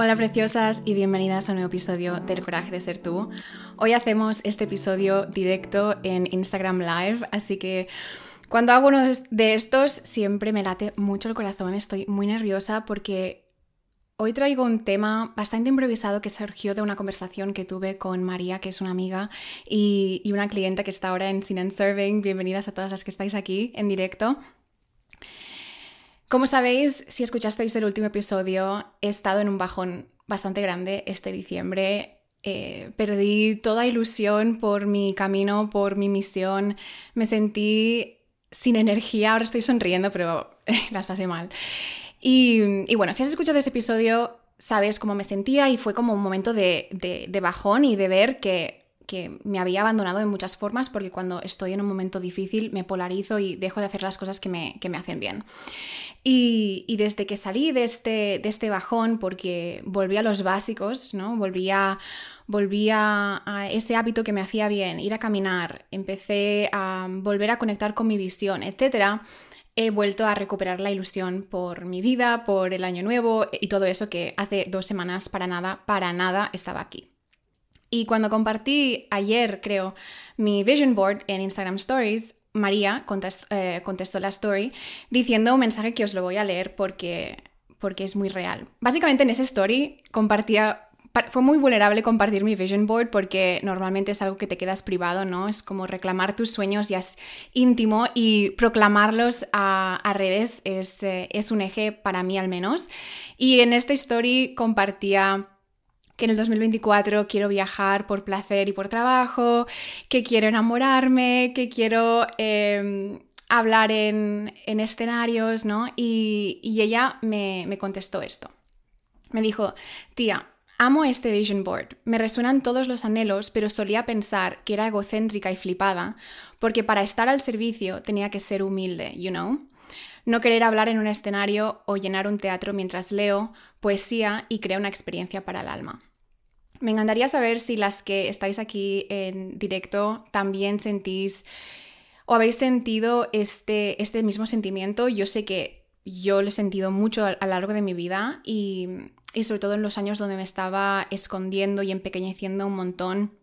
Hola preciosas y bienvenidas a un nuevo episodio del Coraje de Ser Tú. Hoy hacemos este episodio directo en Instagram Live, así que cuando hago uno de estos siempre me late mucho el corazón, estoy muy nerviosa porque hoy traigo un tema bastante improvisado que surgió de una conversación que tuve con María, que es una amiga, y, una clienta que está ahora en Sin and Serving. Bienvenidas a todas las que estáis aquí en directo. Como sabéis, si escuchasteis el último episodio, he estado en un bajón bastante grande este diciembre. Eh, perdí toda ilusión por mi camino, por mi misión. Me sentí sin energía. Ahora estoy sonriendo, pero las pasé mal. Y, bueno, si has escuchado ese episodio, sabes cómo me sentía y fue como un momento de bajón y de ver que que me había abandonado en muchas formas porque cuando estoy en un momento difícil me polarizo y dejo de hacer las cosas que me, hacen bien. Y, desde que salí de este, de este bajón, porque volví a los básicos, ¿no? Volví a, a, ese hábito que me hacía bien, ir a caminar, empecé a volver a conectar con mi visión, etc., he vuelto a recuperar la ilusión por mi vida, por el año nuevo y todo eso que hace dos semanas para nada, para nada estaba aquí. Y cuando compartí ayer, creo, mi vision board en Instagram Stories, María eh, contestó, la story diciendo un mensaje que os lo voy a leer porque, porque es muy real. Básicamente en esa story compartía fue muy vulnerable compartir mi vision board porque normalmente es algo que te quedas privado, ¿no? Es como reclamar tus sueños ya es íntimo y proclamarlos a, redes es, eh, es, un eje para mí al menos. Y en esta story compartía que en el 2024 quiero viajar por placer y por trabajo, que quiero enamorarme, que quiero em, hablar en, escenarios, ¿no? Y, ella me, me contestó esto. Me dijo, tía, Amo este vision board. Me resuenan todos los anhelos, pero solía pensar que era egocéntrica y flipada, porque para estar al servicio tenía que ser humilde, you know? No querer hablar en un escenario o llenar un teatro mientras leo poesía y creo una experiencia para el alma. Me encantaría saber si las que estáis aquí en directo también sentís o habéis sentido este, este mismo sentimiento. Yo sé que yo lo he sentido mucho a, lo largo de mi vida y, y sobre todo en los años donde me estaba escondiendo y empequeñeciendo un montón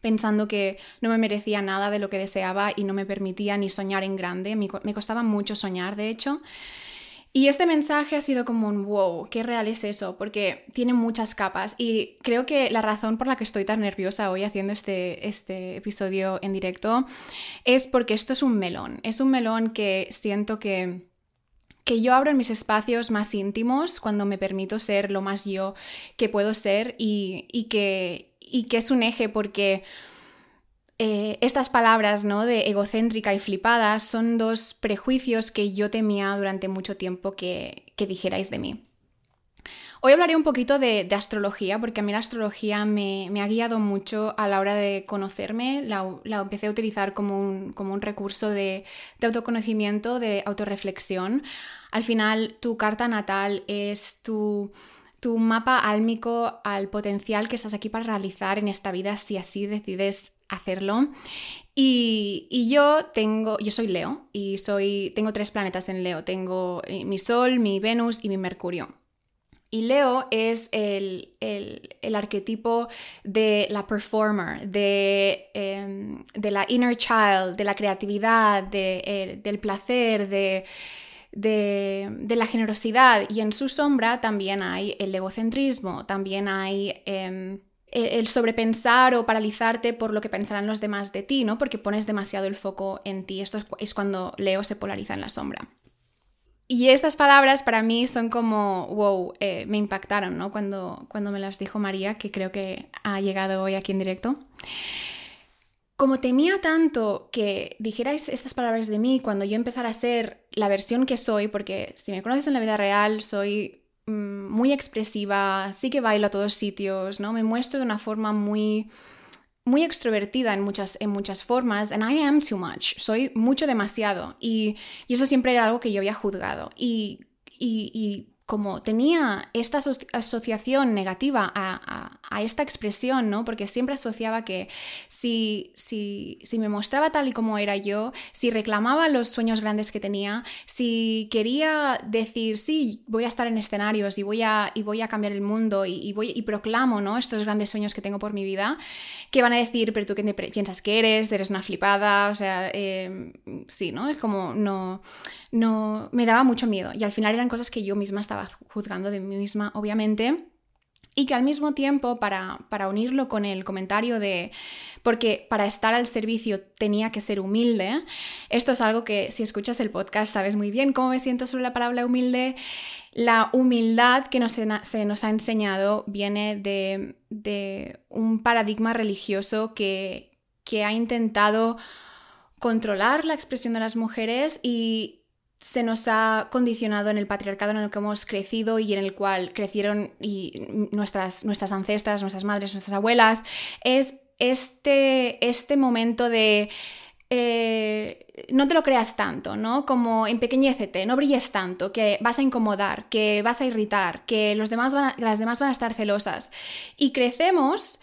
pensando que no me merecía nada de lo que deseaba y no me permitía ni soñar en grande. Me, costaba mucho soñar, de hecho. Y este mensaje ha sido como un wow, qué real es eso, porque tiene muchas capas y creo que la razón por la que estoy tan nerviosa hoy haciendo este, este episodio en directo es porque esto es un melón, es un melón que siento que que yo abro en mis espacios más íntimos cuando me permito ser lo más yo que puedo ser y, y que, y que es un eje porque eh, estas palabras ¿no? de egocéntrica y flipada son dos prejuicios que yo temía durante mucho tiempo que, dijerais de mí. Hoy hablaré un poquito de, astrología, porque a mí la astrología me, ha guiado mucho a la hora de conocerme. La, empecé a utilizar como un, como un recurso de, autoconocimiento, de autorreflexión. Al final, tu carta natal es tu, tu mapa álmico al potencial que estás aquí para realizar en esta vida si así decides hacerlo. Y, yo tengo, yo soy Leo y soy, tengo tres planetas en Leo. Tengo eh, mi Sol, mi Venus y mi Mercurio. Y Leo es el, arquetipo de la performer, de, em, de, la inner child, de la creatividad, de, del placer, de, de, la generosidad. Y en su sombra también hay el egocentrismo, también hay... Em, el sobrepensar o paralizarte por lo que pensarán los demás de ti, ¿no? Porque pones demasiado el foco en ti. Esto es cuando Leo se polariza en la sombra. Y estas palabras para mí son como, wow, eh, me impactaron, ¿no? Cuando, cuando me las dijo María, que creo que ha llegado hoy aquí en directo. Como temía tanto que dijerais estas palabras de mí cuando yo empezara a ser la versión que soy, porque si me conoces en la vida real, soy muy expresiva, sí que bailo a todos sitios, ¿no? Me muestro de una forma muy muy extrovertida en muchas, en muchas formas, and I am too much, soy mucho demasiado, y, eso siempre era algo que yo había juzgado. Y, y, como tenía esta asociación negativa a, esta expresión, ¿no? Porque siempre asociaba que si, si, si, me mostraba tal y como era yo, si reclamaba los sueños grandes que tenía, si quería decir, sí, voy a estar en escenarios y voy a, y voy a cambiar el mundo y, voy, y proclamo, ¿no? Estos grandes sueños que tengo por mi vida, que van a decir, pero tú qué piensas que eres, eres una flipada, o sea, em, sí, ¿no? Es como, no, no, me daba mucho miedo y al final eran cosas que yo misma estaba juzgando de mí misma, obviamente. Y que al mismo tiempo, para, para unirlo con el comentario de, porque para estar al servicio tenía que ser humilde, esto es algo que si escuchas el podcast sabes muy bien cómo me siento sobre la palabra humilde. La humildad que nos, se nos ha enseñado viene de, de un paradigma religioso que, que ha intentado controlar la expresión de las mujeres y, se nos ha condicionado en el patriarcado en el que hemos crecido y en el cual crecieron y nuestras, nuestras ancestras, nuestras madres, nuestras abuelas, es este, este momento de eh, no te lo creas tanto, ¿no? Como empequeñécete, no brilles tanto, que vas a incomodar, que vas a irritar, que los demás las demás van a estar celosas. Y crecemos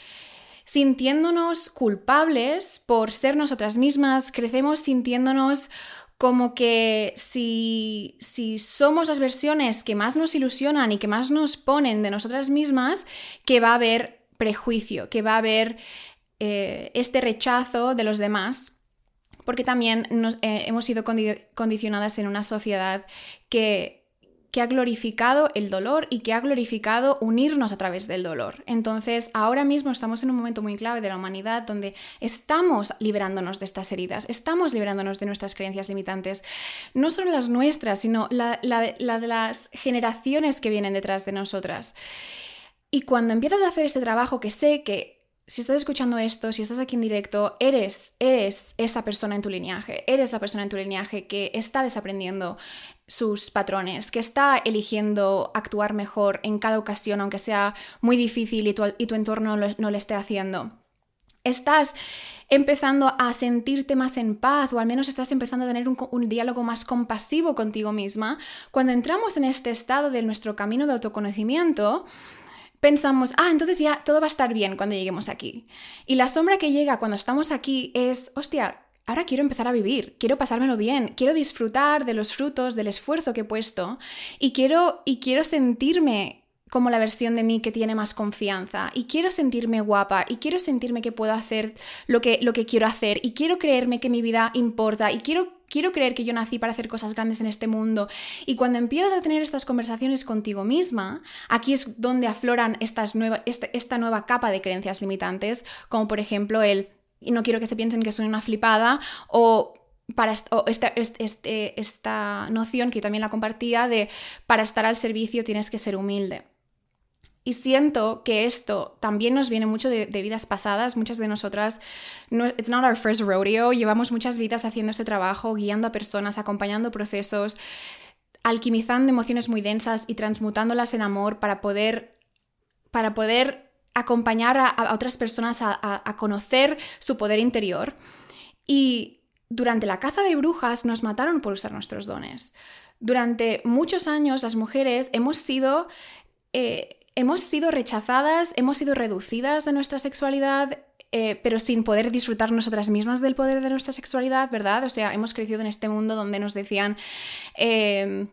sintiéndonos culpables por ser nosotras mismas, crecemos sintiéndonos como que si, si, somos las versiones que más nos ilusionan y que más nos ponen de nosotras mismas, que va a haber prejuicio, que va a haber eh, este rechazo de los demás, porque también eh, hemos sido condicionadas en una sociedad que que ha glorificado el dolor y que ha glorificado unirnos a través del dolor. Entonces, ahora mismo estamos en un momento muy clave de la humanidad donde estamos liberándonos de estas heridas, estamos liberándonos de nuestras creencias limitantes, no solo las nuestras, sino la, de las generaciones que vienen detrás de nosotras. Y cuando empiezas a hacer este trabajo, que sé que si estás escuchando esto, si estás aquí en directo, eres, eres esa persona en tu linaje, eres esa persona en tu linaje que está desaprendiendo sus patrones, que está eligiendo actuar mejor en cada ocasión, aunque sea muy difícil y tu, entorno no lo esté haciendo. Estás empezando a sentirte más en paz o al menos estás empezando a tener un, un, diálogo más compasivo contigo misma, cuando entramos en este estado de nuestro camino de autoconocimiento, pensamos, ah, entonces ya todo va a estar bien cuando lleguemos aquí. Y la sombra que llega cuando estamos aquí es, hostia, ahora quiero empezar a vivir, quiero pasármelo bien, quiero disfrutar de los frutos del esfuerzo que he puesto y quiero, y quiero sentirme como la versión de mí que tiene más confianza y quiero sentirme guapa y quiero sentirme que puedo hacer lo que, lo que quiero hacer y quiero creerme que mi vida importa y quiero quiero creer que yo nací para hacer cosas grandes en este mundo. Y cuando empiezas a tener estas conversaciones contigo misma, aquí es donde afloran estas nueva, esta, esta nueva capa de creencias limitantes, como por ejemplo el, y no quiero que se piensen que soy una flipada, o para esta, este, esta noción que yo también la compartía de para estar al servicio tienes que ser humilde. Y siento que esto también nos viene mucho de, vidas pasadas. Muchas de nosotras, no, it's not our first rodeo, llevamos muchas vidas haciendo este trabajo, guiando a personas, acompañando procesos, alquimizando emociones muy densas y transmutándolas en amor para poder, para poder acompañar a, otras personas a, conocer su poder interior. Y durante la caza de brujas nos mataron por usar nuestros dones. Durante muchos años las mujeres hemos sido eh, hemos sido rechazadas, hemos sido reducidas de nuestra sexualidad, eh, pero sin poder disfrutar nosotras mismas del poder de nuestra sexualidad, ¿verdad? O sea, hemos crecido en este mundo donde nos decían... Eh,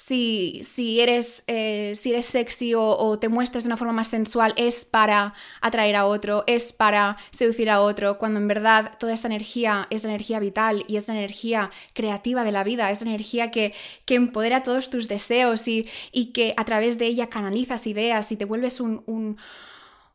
si, eres, eh, si eres sexy o, te muestras de una forma más sensual es para atraer a otro, es para seducir a otro, cuando en verdad toda esta energía es la energía vital y es la energía creativa de la vida, es la energía que, que empodera todos tus deseos y, y, que a través de ella canalizas ideas y te vuelves un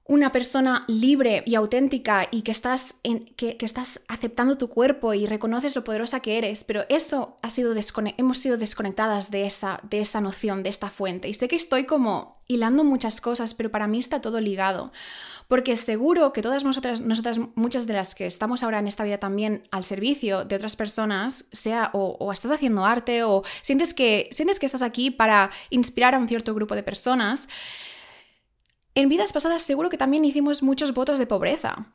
una persona libre y auténtica y que estás, que, estás aceptando tu cuerpo y reconoces lo poderosa que eres, pero eso ha sido hemos sido desconectadas de esa, de esa noción, de esta fuente. Y sé que estoy como hilando muchas cosas, pero para mí está todo ligado. Porque seguro que todas nosotras, nosotras, muchas de las que estamos ahora en esta vida también al servicio de otras personas, sea o, o estás haciendo arte o sientes que, sientes que estás aquí para inspirar a un cierto grupo de personas, en vidas pasadas seguro que también hicimos muchos votos de pobreza.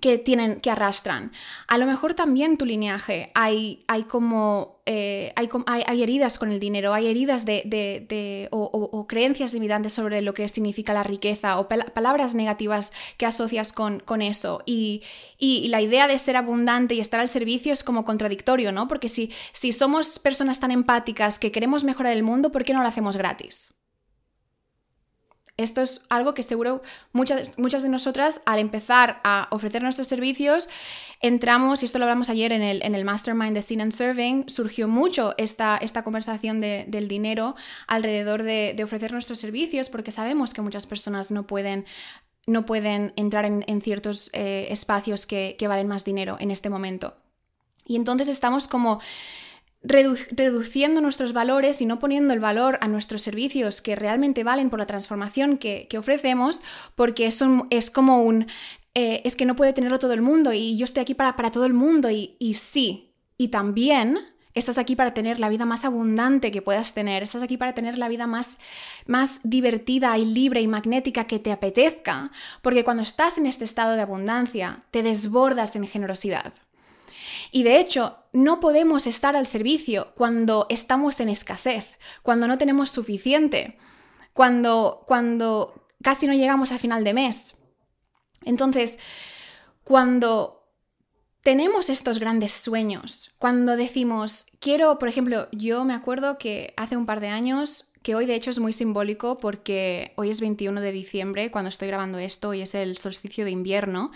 que tienen, que arrastran. A lo mejor también tu lineaje hay, hay como, eh, hay, hay, heridas con el dinero, hay heridas de, o, creencias limitantes sobre lo que significa la riqueza o palabras negativas que asocias con, con eso. Y, y, la idea de ser abundante y estar al servicio es como contradictorio, ¿no? Porque si, si somos personas tan empáticas que queremos mejorar el mundo, ¿por qué no lo hacemos gratis? Esto es algo que seguro muchas, muchas de nosotras al empezar a ofrecer nuestros servicios, entramos, y esto lo hablamos ayer en el, en el Mastermind de Sin and Serving, surgió mucho esta, esta conversación del dinero alrededor de, ofrecer nuestros servicios porque sabemos que muchas personas no pueden no pueden entrar en, ciertos eh, espacios que, que valen más dinero en este momento. Y entonces estamos como reduciendo nuestros valores y no poniendo el valor a nuestros servicios que realmente valen por la transformación que, ofrecemos, porque eso es como un... Eh, es que no puede tenerlo todo el mundo y yo estoy aquí para, para todo el mundo y, y sí, y también estás aquí para tener la vida más abundante que puedas tener, estás aquí para tener la vida más, más divertida y libre y magnética que te apetezca, porque cuando estás en este estado de abundancia, te desbordas en generosidad. Y de hecho, no podemos estar al servicio cuando estamos en escasez, cuando no tenemos suficiente, cuando, cuando casi no llegamos a final de mes. Entonces, cuando tenemos estos grandes sueños, cuando decimos, quiero, por ejemplo, yo me acuerdo que hace un par de años que hoy de hecho es muy simbólico porque hoy es 21 de diciembre, cuando estoy grabando esto, y es el solsticio de invierno.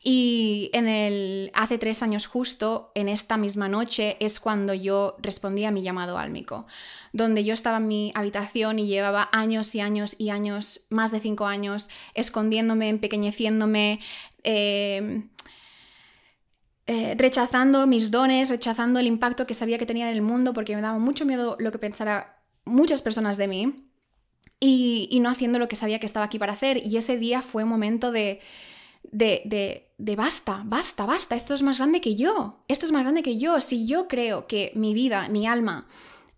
Y en el, hace tres años justo, en esta misma noche, es cuando yo respondí a mi llamado álmico, donde yo estaba en mi habitación y llevaba años y años y años, más de cinco años, escondiéndome, empequeñeciéndome. Em, eh, rechazando mis dones, rechazando el impacto que sabía que tenía en el mundo porque me daba mucho miedo lo que pensara muchas personas de mí y, no haciendo lo que sabía que estaba aquí para hacer. Y ese día fue un momento de, de, de, de, basta, basta, basta, esto es más grande que yo, esto es más grande que yo. Si yo creo que mi vida, mi alma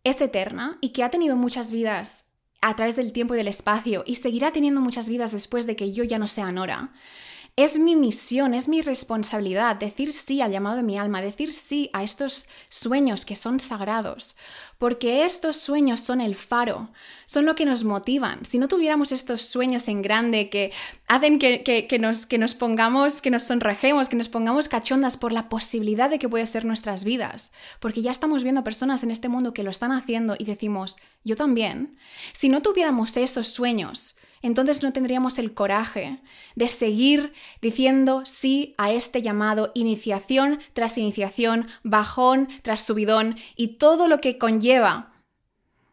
es eterna y que ha tenido muchas vidas a través del tiempo y del espacio y seguirá teniendo muchas vidas después de que yo ya no sea Nora, es mi misión, es mi responsabilidad decir sí al llamado de mi alma, decir sí a estos sueños que son sagrados, porque estos sueños son el faro, son lo que nos motivan. Si no tuviéramos estos sueños en grande que hacen que, nos, que nos pongamos, que nos sonrojemos, que nos pongamos cachondas por la posibilidad de que puede ser nuestras vidas, porque ya estamos viendo personas en este mundo que lo están haciendo y decimos, yo también. Si no tuviéramos esos sueños, entonces no tendríamos el coraje de seguir diciendo sí a este llamado, iniciación tras iniciación, bajón tras subidón y todo lo que conlleva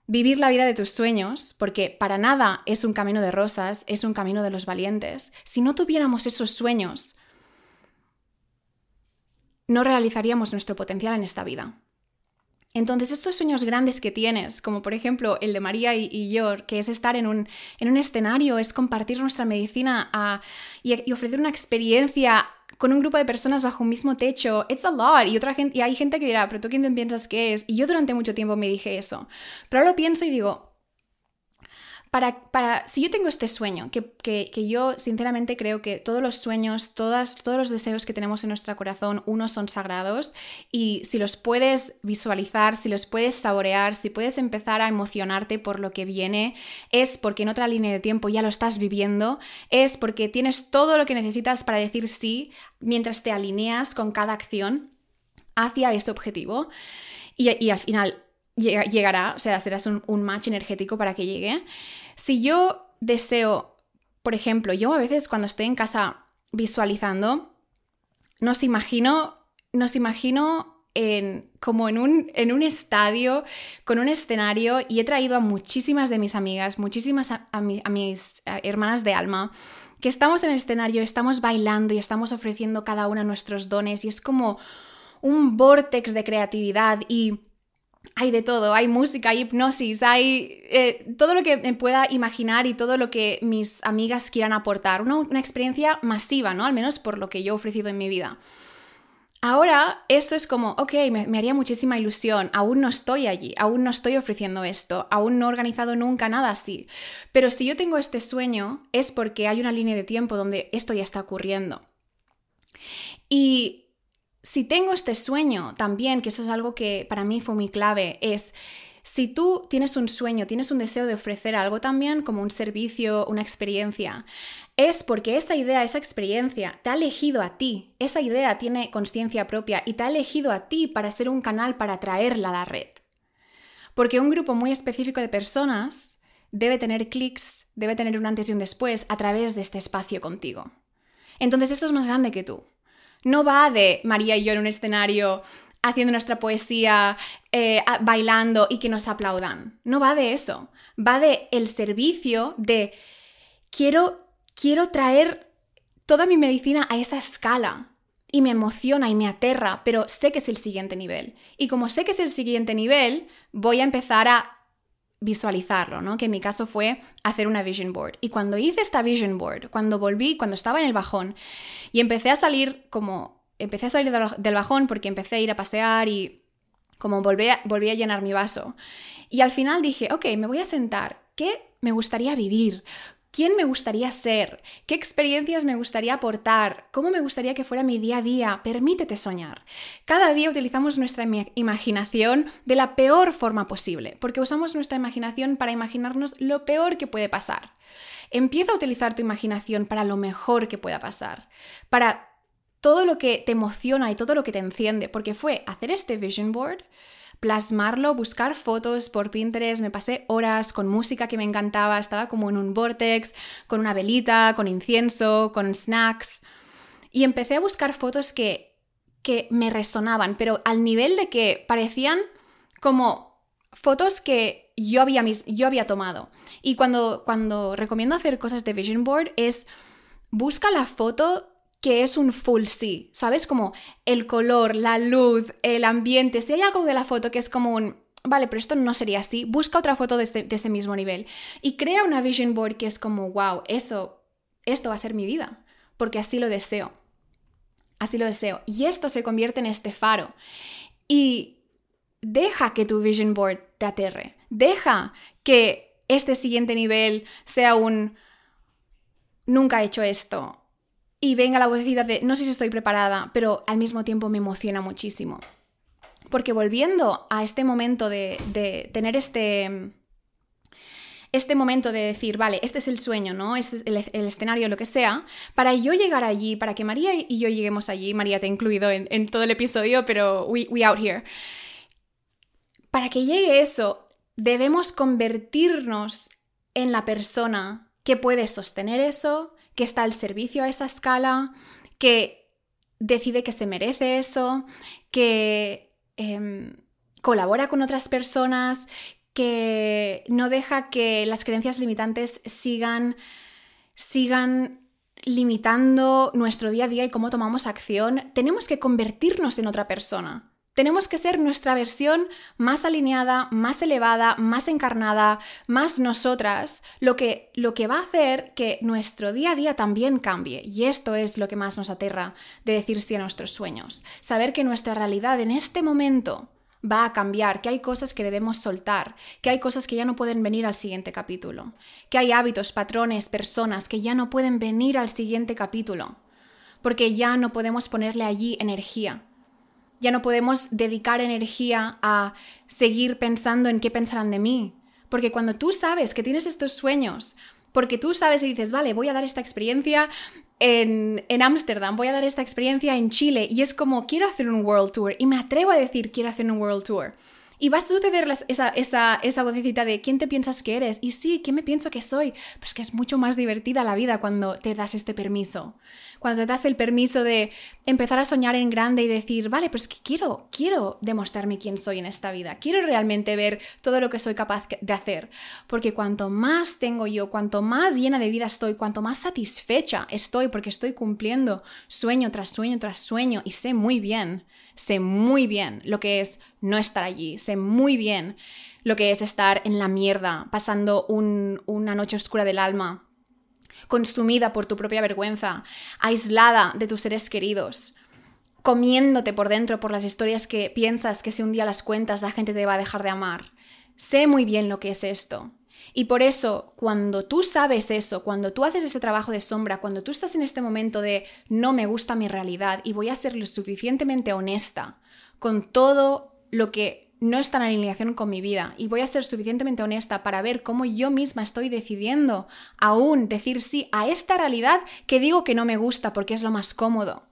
vivir la vida de tus sueños, porque para nada es un camino de rosas, es un camino de los valientes. Si no tuviéramos esos sueños, no realizaríamos nuestro potencial en esta vida. Entonces, estos sueños grandes que tienes, como por ejemplo el de María y, yo, que es estar en un, en un, escenario, es compartir nuestra medicina y, ofrecer una experiencia con un grupo de personas bajo un mismo techo, it's a lot. Y, otra gente, y hay gente que dirá, pero tú quién te piensas que es? Y yo durante mucho tiempo me dije eso. Pero ahora lo pienso y digo, para, si yo tengo este sueño, que, yo sinceramente creo que todos los sueños, todas, todos los deseos que tenemos en nuestro corazón, unos son sagrados y si los puedes visualizar, si los puedes saborear, si puedes empezar a emocionarte por lo que viene, es porque en otra línea de tiempo ya lo estás viviendo, es porque tienes todo lo que necesitas para decir sí mientras te alineas con cada acción hacia ese objetivo. Y al final llegará, o sea, serás un, match energético para que llegue. Si yo deseo, por ejemplo, yo a veces cuando estoy en casa visualizando, nos imagino, nos imagino en, como en un, en un estadio, con un escenario, y he traído a muchísimas de mis amigas, muchísimas a, mis hermanas de alma, que estamos en el escenario, estamos bailando y estamos ofreciendo cada una nuestros dones, y es como un vortex de creatividad y hay de todo, hay música, hay hipnosis, hay eh, todo lo que me pueda imaginar y todo lo que mis amigas quieran aportar. Una, experiencia masiva, ¿no? Al menos por lo que yo he ofrecido en mi vida. Ahora eso es como, ok, me, me, haría muchísima ilusión, aún no estoy allí, aún no estoy ofreciendo esto, aún no he organizado nunca nada así. Pero si yo tengo este sueño es porque hay una línea de tiempo donde esto ya está ocurriendo. Y si tengo este sueño también, que eso es algo que para mí fue muy clave, es si tú tienes un sueño, tienes un deseo de ofrecer algo también, como un servicio, una experiencia, es porque esa idea, esa experiencia te ha elegido a ti, esa idea tiene conciencia propia y te ha elegido a ti para ser un canal para traerla a la red. Porque un grupo muy específico de personas debe tener clics, debe tener un antes y un después a través de este espacio contigo. Entonces esto es más grande que tú. No va de María y yo en un escenario haciendo nuestra poesía, eh, bailando y que nos aplaudan. No va de eso. Va de el servicio de quiero, quiero traer toda mi medicina a esa escala. Y me emociona y me aterra, pero sé que es el siguiente nivel. Y como sé que es el siguiente nivel, voy a empezar a visualizarlo, ¿no? Que en mi caso fue hacer una vision board. Y cuando hice esta vision board, cuando volví, cuando estaba en el bajón y empecé a salir como empecé a salir del bajón porque empecé a ir a pasear y como volví a, volví a llenar mi vaso. Y al final dije, ok, me voy a sentar. ¿Qué me gustaría vivir? ¿Quién me gustaría ser? ¿Qué experiencias me gustaría aportar? ¿Cómo me gustaría que fuera mi día a día? Permítete soñar. Cada día utilizamos nuestra imaginación de la peor forma posible, porque usamos nuestra imaginación para imaginarnos lo peor que puede pasar. Empieza a utilizar tu imaginación para lo mejor que pueda pasar, para todo lo que te emociona y todo lo que te enciende, porque fue hacer este vision board, plasmarlo, buscar fotos por Pinterest, me pasé horas con música que me encantaba, estaba como en un vortex, con una velita, con incienso, con snacks, y empecé a buscar fotos que, que me resonaban, pero al nivel de que parecían como fotos que yo había, yo había tomado. Y cuando, cuando recomiendo hacer cosas de vision board es busca la foto que es un full sí, ¿sabes? Como el color, la luz, el ambiente. Si hay algo de la foto que es como un, vale, pero esto no sería así, busca otra foto de este, de este mismo nivel y crea una vision board que es como, wow, eso, esto va a ser mi vida, porque así lo deseo. Así lo deseo. Y esto se convierte en este faro. Y deja que tu vision board te aterre. Deja que este siguiente nivel sea un nunca he hecho esto y venga la vocecita de no sé si estoy preparada, pero al mismo tiempo me emociona muchísimo. Porque volviendo a este momento de, tener este, este momento de decir, vale, este es el sueño, ¿no? Este es el, escenario, lo que sea, para yo llegar allí, para que María y yo lleguemos allí, María te he incluido en, todo el episodio, pero we out here. Para que llegue eso, debemos convertirnos en la persona que puede sostener eso, que está al servicio a esa escala, que decide que se merece eso, que em, colabora con otras personas, que no deja que las creencias limitantes sigan, sigan limitando nuestro día a día y cómo tomamos acción, tenemos que convertirnos en otra persona. Tenemos que ser nuestra versión más alineada, más elevada, más encarnada, más nosotras, lo que, lo que va a hacer que nuestro día a día también cambie. Y esto es lo que más nos aterra de decir sí a nuestros sueños. Saber que nuestra realidad en este momento va a cambiar, que hay cosas que debemos soltar, que hay cosas que ya no pueden venir al siguiente capítulo, que hay hábitos, patrones, personas que ya no pueden venir al siguiente capítulo, porque ya no podemos ponerle allí energía ya no podemos dedicar energía a seguir pensando en qué pensarán de mí. Porque cuando tú sabes que tienes estos sueños, porque tú sabes y dices, vale, voy a dar esta experiencia en Ámsterdam, voy a dar esta experiencia en Chile, y es como, quiero hacer un World Tour, y me atrevo a decir, quiero hacer un World Tour. Y va a suceder esa, esa, esa vocecita de ¿quién te piensas que eres? Y sí, ¿quién me pienso que soy? Pues que es mucho más divertida la vida cuando te das este permiso. Cuando te das el permiso de empezar a soñar en grande y decir, vale, pues que quiero, quiero demostrarme quién soy en esta vida. Quiero realmente ver todo lo que soy capaz de hacer. Porque cuanto más tengo yo, cuanto más llena de vida estoy, cuanto más satisfecha estoy porque estoy cumpliendo sueño tras sueño tras sueño y sé muy bien sé muy bien lo que es no estar allí, sé muy bien lo que es estar en la mierda, pasando una noche oscura del alma, consumida por tu propia vergüenza, aislada de tus seres queridos, comiéndote por dentro por las historias que piensas que si un día las cuentas la gente te va a dejar de amar. Sé muy bien lo que es esto. Y por eso, cuando tú sabes eso, cuando tú haces ese trabajo de sombra, cuando tú estás en este momento de no me gusta mi realidad y voy a ser lo suficientemente honesta con todo lo que no está en alineación con mi vida y voy a ser suficientemente honesta para ver cómo yo misma estoy decidiendo aún decir sí a esta realidad que digo que no me gusta porque es lo más cómodo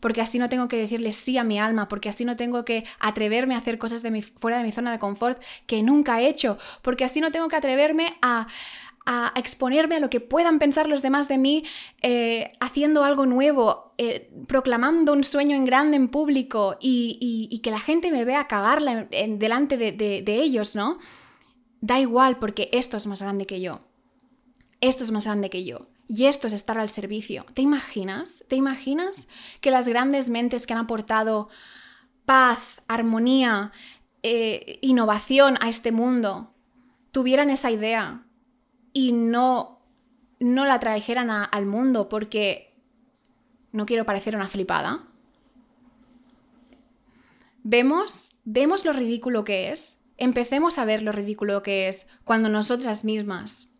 porque así no tengo que decirle sí a mi alma, porque así no tengo que atreverme a hacer cosas fuera de mi zona de confort que nunca he hecho, porque así no tengo que atreverme a, exponerme a lo que puedan pensar los demás de mí eh, haciendo algo nuevo, eh, proclamando un sueño en grande en público y, que la gente me vea cagarla en, delante de, de ellos, ¿no? Da igual porque esto es más grande que yo. Esto es más grande que yo. Y esto es estar al servicio. ¿Te imaginas? ¿Te imaginas que las grandes mentes que han aportado paz, armonía, eh, innovación a este mundo tuvieran esa idea y no, no la trajeran al mundo porque no quiero parecer una flipada? ¿Vemos, ¿Vemos lo ridículo que es? Empecemos a ver lo ridículo que es cuando nosotras mismas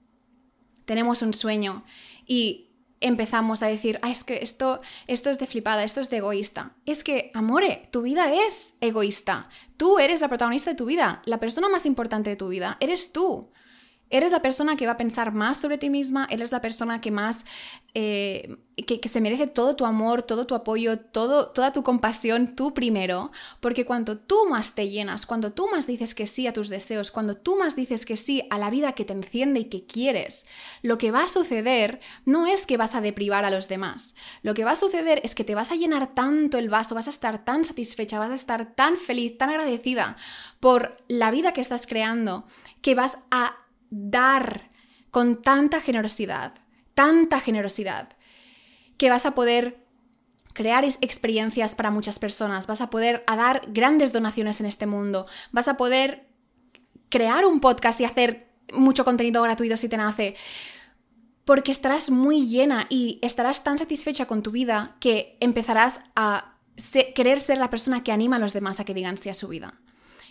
tenemos un sueño y empezamos a decir, ah, es que esto, esto es de flipada, esto es de egoísta. Es que, amore, tu vida es egoísta. Tú eres la protagonista de tu vida. La persona más importante de tu vida eres tú. Eres la persona que va a pensar más sobre ti misma, eres la persona que más, eh, que, se merece todo tu amor, todo tu apoyo, todo, toda tu compasión, tú primero, porque cuando tú más te llenas, cuando tú más dices que sí a tus deseos, cuando tú más dices que sí a la vida que te enciende y que quieres, lo que va a suceder no es que vas a deprivar a los demás, lo que va a suceder es que te vas a llenar tanto el vaso, vas a estar tan satisfecha, vas a estar tan feliz, tan agradecida por la vida que estás creando, que vas a dar con tanta generosidad, tanta generosidad, que vas a poder crear experiencias para muchas personas, vas a poder dar grandes donaciones en este mundo, vas a poder crear un podcast y hacer mucho contenido gratuito si te nace, porque estarás muy llena y estarás tan satisfecha con tu vida que empezarás a querer ser la persona que anima a los demás a que digan sí a su vida.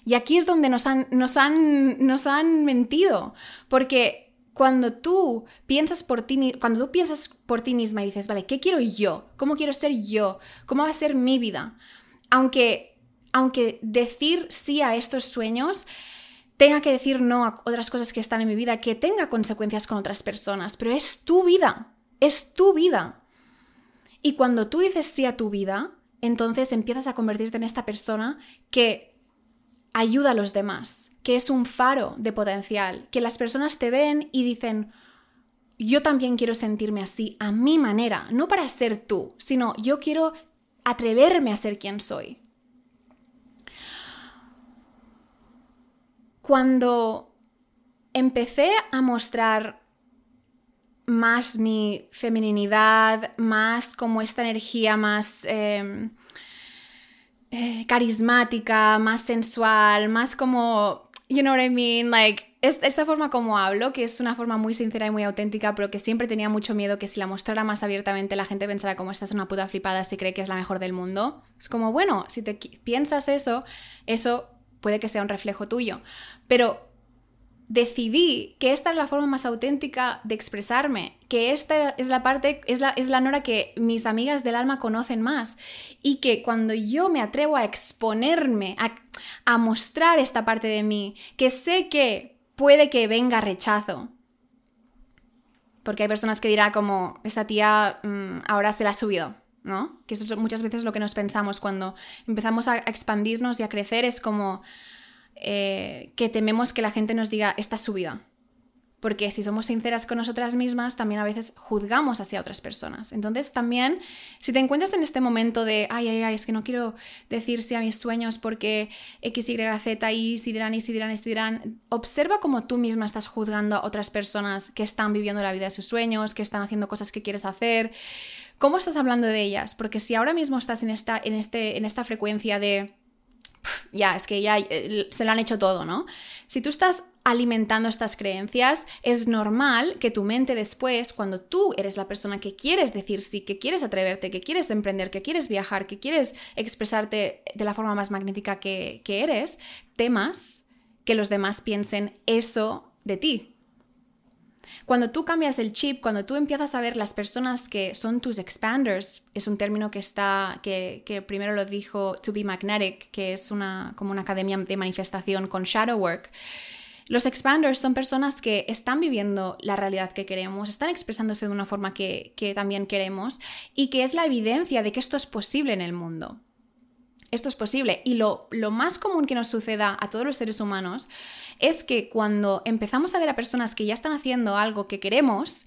Y aquí es donde nos han, nos han, nos han mentido, porque cuando tú piensas por ti, cuando tú piensas por ti misma y dices, vale, ¿qué quiero yo? ¿Cómo quiero ser yo? ¿Cómo va a ser mi vida? Aunque, aunque decir sí a estos sueños tenga que decir no a otras cosas que están en mi vida, que tenga consecuencias con otras personas, pero es tu vida, es tu vida. Y cuando tú dices sí a tu vida, entonces empiezas a convertirte en esta persona que ayuda a los demás, que es un faro de potencial, que las personas te ven y dicen, yo también quiero sentirme así, a mi manera, no para ser tú, sino yo quiero atreverme a ser quien soy. Cuando empecé a mostrar más mi feminidad, más como esta energía más... Em, eh, carismática, más sensual, más como, you know what I mean, like, esta forma como hablo, que es una forma muy sincera y muy auténtica, pero que siempre tenía mucho miedo que si la mostrara más abiertamente la gente pensara como esta es una puta flipada si cree que es la mejor del mundo. Es como, bueno, si te piensas eso, eso puede que sea un reflejo tuyo. Pero decidí que esta es la forma más auténtica de expresarme, que esta es la parte, es la, es la Nora que mis amigas del alma conocen más y que cuando yo me atrevo a exponerme, a, a mostrar esta parte de mí, que sé que puede que venga rechazo, porque hay personas que dirán como, esta tía mm, ahora se la ha subido, ¿no? Que eso es muchas veces lo que nos pensamos cuando empezamos a expandirnos y a crecer, es como eh, que tememos que la gente nos diga esta es su vida. Porque si somos sinceras con nosotras mismas, también a veces juzgamos hacia otras personas. Entonces también, si te encuentras en este momento de, ay, ay, ay, es que no quiero decir sí a mis sueños porque X, Y, Z, Y, si dirán, Y, si dirán, Y, si dirán, observa cómo tú misma estás juzgando a otras personas que están viviendo la vida de sus sueños, que están haciendo cosas que quieres hacer. ¿Cómo estás hablando de ellas? Porque si ahora mismo estás en esta, en este, en esta frecuencia de ya, es que ya eh, se lo han hecho todo, ¿no? Si tú estás alimentando estas creencias, es normal que tu mente después, cuando tú eres la persona que quieres decir sí, que quieres atreverte, que quieres emprender, que quieres viajar, que quieres expresarte de la forma más magnética que, que eres, temas que los demás piensen eso de ti. Cuando tú cambias el chip, cuando tú empiezas a ver las personas que son tus expanders, es un término que está, que, primero lo dijo To Be Magnetic, que es una, como una academia de manifestación con shadow work. Los expanders son personas que están viviendo la realidad que queremos, están expresándose de una forma que, que también queremos y que es la evidencia de que esto es posible en el mundo esto es posible. Y lo, lo, más común que nos suceda a todos los seres humanos es que cuando empezamos a ver a personas que ya están haciendo algo que queremos,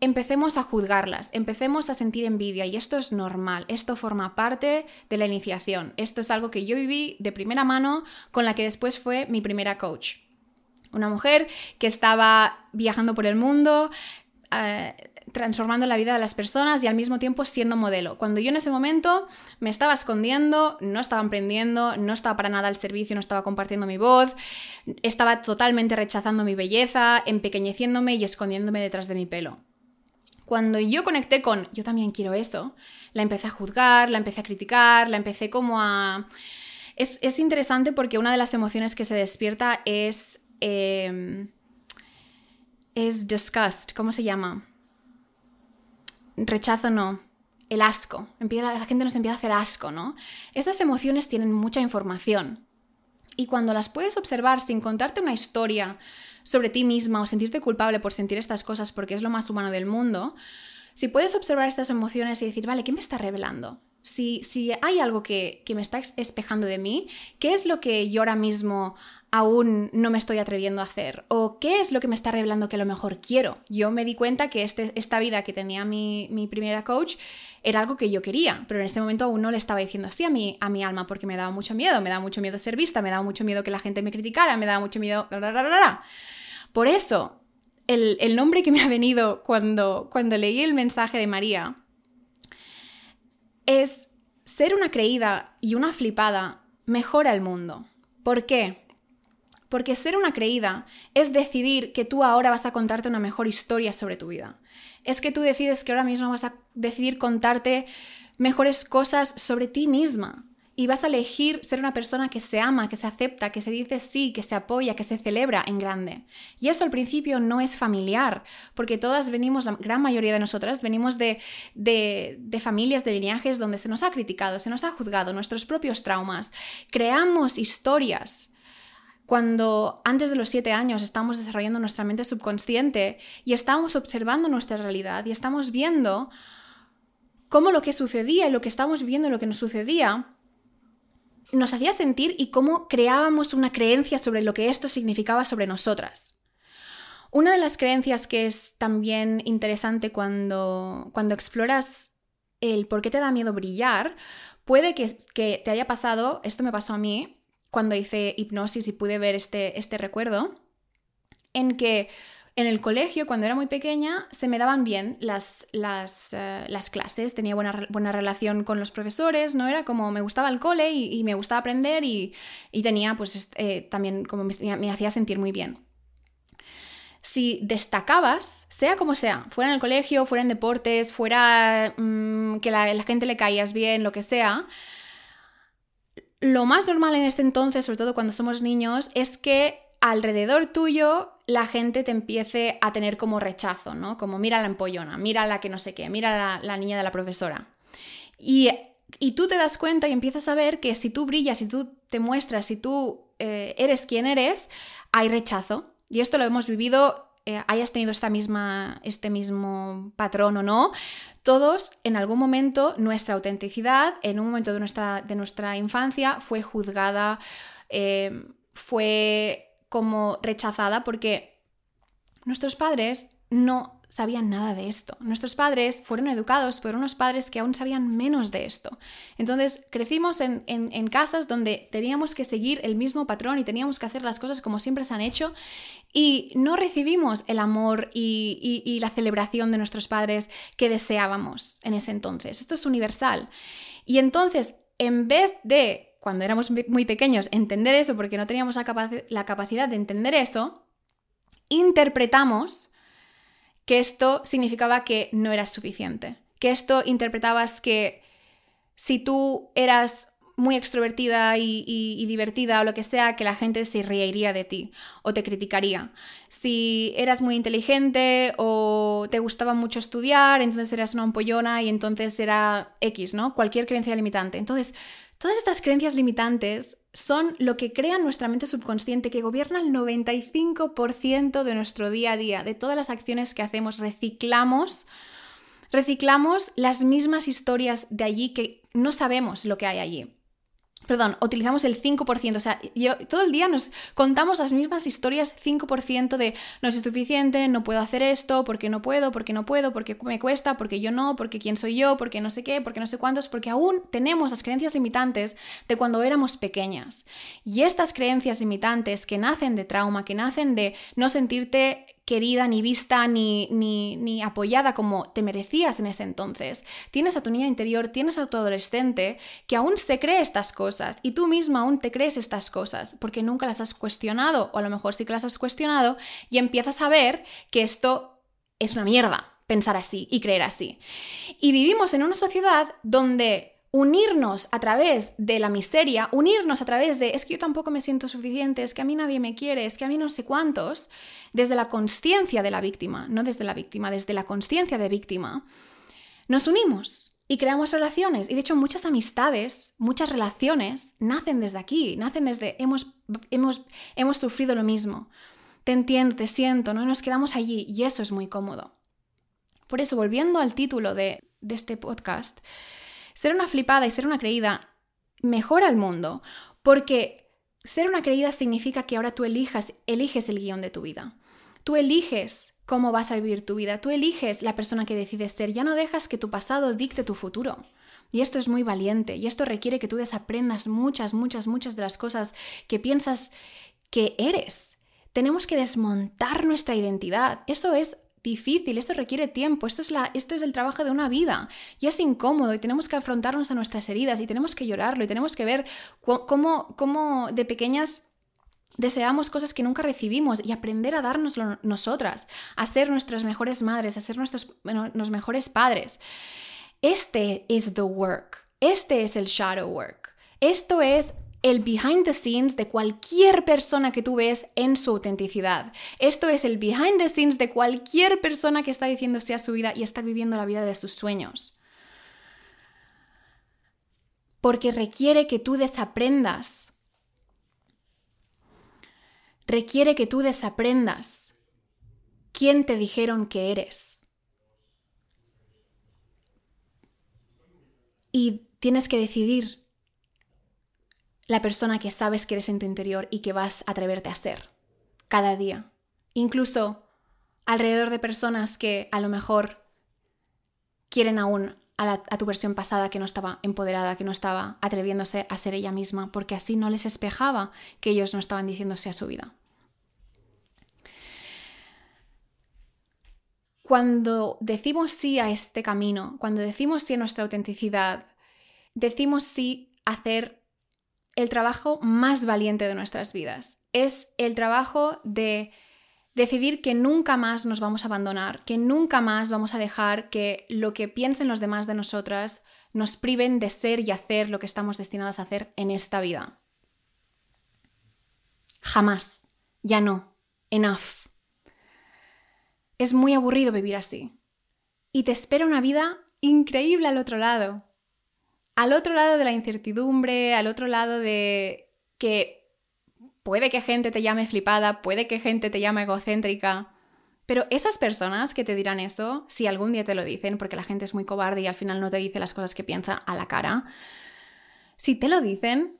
empecemos a juzgarlas, empecemos a sentir envidia y esto es normal, esto forma parte de la iniciación, esto es algo que yo viví de primera mano con la que después fue mi primera coach. Una mujer que estaba viajando por el mundo, eh, transformando la vida de las personas y al mismo tiempo siendo modelo. Cuando yo en ese momento me estaba escondiendo, no estaba emprendiendo, no estaba para nada al servicio, no estaba compartiendo mi voz, estaba totalmente rechazando mi belleza, empequeñeciéndome y escondiéndome detrás de mi pelo. Cuando yo conecté con yo también quiero eso, la empecé a juzgar, la empecé a criticar, la empecé como a... Es, interesante porque una de las emociones que se despierta es... Em, es disgust, ¿cómo se llama? Rechazo no, el asco. La gente nos empieza a hacer asco, ¿no? Estas emociones tienen mucha información. Y cuando las puedes observar sin contarte una historia sobre ti misma o sentirte culpable por sentir estas cosas porque es lo más humano del mundo, si puedes observar estas emociones y decir, vale, ¿qué me está revelando? Si, si hay algo que, que me está espejando de mí, ¿qué es lo que yo ahora mismo aún no me estoy atreviendo a hacer? ¿O qué es lo que me está revelando que a lo mejor quiero? Yo me di cuenta que este, esta vida que tenía mi, mi, primera coach era algo que yo quería, pero en ese momento aún no le estaba diciendo así a mi, a mi alma porque me daba mucho miedo, me daba mucho miedo ser vista, me daba mucho miedo que la gente me criticara, me daba mucho miedo... Por eso, el, el nombre que me ha venido cuando, cuando leí el mensaje de María es ser una creída y una flipada mejora el mundo. ¿Por qué? Porque ser una creída es decidir que tú ahora vas a contarte una mejor historia sobre tu vida. Es que tú decides que ahora mismo vas a decidir contarte mejores cosas sobre ti misma. Y vas a elegir ser una persona que se ama, que se acepta, que se dice sí, que se apoya, que se celebra en grande. Y eso al principio no es familiar, porque todas venimos, la gran mayoría de nosotras, venimos de, de, de familias, de lineajes donde se nos ha criticado, se nos ha juzgado nuestros propios traumas. Creamos historias cuando antes de los siete años estamos desarrollando nuestra mente subconsciente y estamos observando nuestra realidad y estamos viendo cómo lo que sucedía y lo que estamos viendo y lo que nos sucedía nos hacía sentir y cómo creábamos una creencia sobre lo que esto significaba sobre nosotras. Una de las creencias que es también interesante cuando, cuando exploras el por qué te da miedo brillar, puede que, que te haya pasado, esto me pasó a mí, cuando hice hipnosis y pude ver este, este recuerdo, en que en el colegio, cuando era muy pequeña, se me daban bien las, las, eh, las clases, tenía buena, buena, relación con los profesores, ¿no? Era como me gustaba el cole y, me gustaba aprender y, tenía, pues, eh, también como me, hacía sentir muy bien. Si destacabas, sea como sea, fuera en el colegio, fuera en deportes, fuera mm, que la gente le caías bien, lo que sea, lo más normal en este entonces, sobre todo cuando somos niños, es que alrededor tuyo la gente te empiece a tener como rechazo, ¿no? Como mira la empollona, mira la que no sé qué, mira la, niña de la profesora. Y, tú te das cuenta y empiezas a ver que si tú brillas, si tú te muestras, si tú eh, eres quien eres, hay rechazo. Y esto lo hemos vivido eh, hayas tenido esta misma, este mismo patrón o no, todos en algún momento nuestra autenticidad, en un momento de nuestra, de nuestra infancia, fue juzgada, eh, fue como rechazada porque nuestros padres no sabían nada de esto. Nuestros padres fueron educados por unos padres que aún sabían menos de esto. Entonces crecimos en, casas donde teníamos que seguir el mismo patrón y teníamos que hacer las cosas como siempre se han hecho y no recibimos el amor y, y la celebración de nuestros padres que deseábamos en ese entonces. Esto es universal. Y entonces, en vez de, cuando éramos muy pequeños, entender eso, porque no teníamos la, la capacidad de entender eso, interpretamos que esto significaba que no eras suficiente, que esto interpretabas que si tú eras muy extrovertida y, divertida o lo que sea, que la gente se reiría de ti o te criticaría. Si eras muy inteligente o te gustaba mucho estudiar, entonces eras una ampollona y entonces era X, ¿no? Cualquier creencia limitante. Entonces, todas estas creencias limitantes son lo que crea nuestra mente subconsciente, que gobierna el 95% de nuestro día a día, de todas las acciones que hacemos. Reciclamos reciclamos las mismas historias de allí que no sabemos lo que hay allí perdón, utilizamos el 5%, o sea, todo el día nos contamos las mismas historias 5% de no soy suficiente, no puedo hacer esto, porque no puedo, porque no puedo, porque me cuesta, porque yo no, porque quién soy yo, porque no sé qué, porque no sé cuántos, porque aún tenemos las creencias limitantes de cuando éramos pequeñas. Y estas creencias limitantes que nacen de trauma, que nacen de no sentirte querida, ni vista, ni, ni, apoyada como te merecías en ese entonces. Tienes a tu niña interior, tienes a tu adolescente que aún se cree estas cosas y tú misma aún te crees estas cosas porque nunca las has cuestionado o a lo mejor sí que las has cuestionado y empiezas a ver que esto es una mierda pensar así y creer así. Y vivimos en una sociedad donde unirnos a través de la miseria, unirnos a través de es que yo tampoco me siento suficiente, es que a mí nadie me quiere, es que a mí no sé cuántos, desde la conciencia de la víctima, no desde la víctima, desde la conciencia de víctima, nos unimos y creamos relaciones. Y de hecho muchas amistades, muchas relaciones nacen desde aquí, nacen desde hemos, hemos, hemos sufrido lo mismo. Te entiendo, te siento, ¿no? Y nos quedamos allí y eso es muy cómodo. Por eso, volviendo al título de, de este podcast, ser una flipada y ser una creída mejora el mundo, porque ser una creída significa que ahora tú elijas, eliges el guion de tu vida. Tú eliges cómo vas a vivir tu vida, tú eliges la persona que decides ser, ya no dejas que tu pasado dicte tu futuro. Y esto es muy valiente y esto requiere que tú desaprendas muchas, muchas, muchas de las cosas que piensas que eres. Tenemos que desmontar nuestra identidad. Eso es difícil, eso requiere tiempo, esto es, la, esto es el trabajo de una vida y es incómodo y tenemos que afrontarnos a nuestras heridas y tenemos que llorarlo y tenemos que ver cómo, cómo de pequeñas deseamos cosas que nunca recibimos y aprender a darnoslo nosotras, a ser nuestras mejores madres, a ser nuestros los mejores padres. Este es the work, este es el shadow work. Esto es el behind the scenes de cualquier persona que tú ves en su autenticidad. Esto es el behind the scenes de cualquier persona que está diciéndose a su vida y está viviendo la vida de sus sueños. Porque requiere que tú desaprendas. Requiere que tú desaprendas quién te dijeron que eres. Y tienes que decidir la persona que sabes que eres en tu interior y que vas a atreverte a ser cada día. Incluso alrededor de personas que a lo mejor quieren aún a, tu versión pasada que no estaba empoderada, que no estaba atreviéndose a ser ella misma, porque así no les espejaba que ellos no estaban diciéndose a su vida. Cuando decimos sí a este camino, cuando decimos sí a nuestra autenticidad, decimos sí a hacer el trabajo más valiente de nuestras vidas. Es el trabajo de decidir que nunca más nos vamos a abandonar, que nunca más vamos a dejar que lo que piensen los demás de nosotras nos priven de ser y hacer lo que estamos destinadas a hacer en esta vida. Jamás. Ya no. Enough. Es muy aburrido vivir así. Y te espera una vida increíble al otro lado al otro lado de la incertidumbre, al otro lado de que puede que gente te llame flipada, puede que gente te llame egocéntrica, pero esas personas que te dirán eso, si algún día te lo dicen, porque la gente es muy cobarde y al final no te dice las cosas que piensa a la cara, si te lo dicen,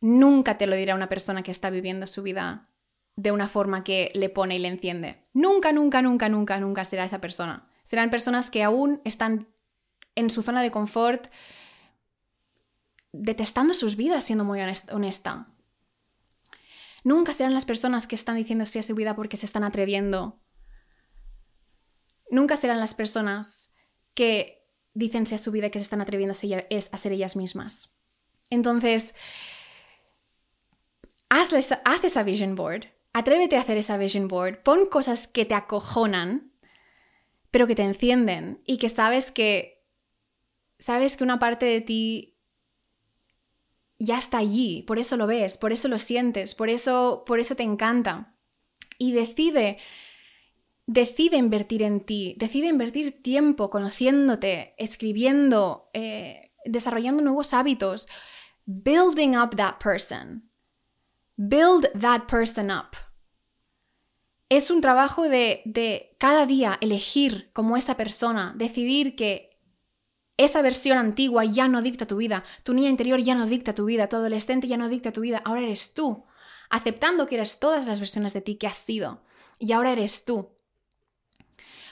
nunca te lo dirá una persona que está viviendo su vida de una forma que le pone y le enciende. Nunca, nunca, nunca, nunca, nunca será esa persona. Serán personas que aún están en su zona de confort, detestando sus vidas siendo muy honesta. Nunca serán las personas que están diciendo sí a su vida porque se están atreviendo. Nunca serán las personas que dicen sí a su vida y que se están atreviendo a ser ellas mismas. Entonces, haz, haz esa vision board, atrévete a hacer esa vision board, pon cosas que te acojonan, pero que te encienden y que sabes que sabes que una parte de ti ya está allí, por eso lo ves, por eso lo sientes, por eso, por eso te encanta. Y decide, decide invertir en ti, decide invertir tiempo conociéndote, escribiendo, eh, desarrollando nuevos hábitos, building up that person. Build that person up. Es un trabajo de, de cada día elegir como esa persona, decidir que esa versión antigua ya no dicta tu vida, tu niña interior ya no dicta tu vida, tu adolescente ya no dicta tu vida, ahora eres tú, aceptando que eres todas las versiones de ti que has sido. Y ahora eres tú.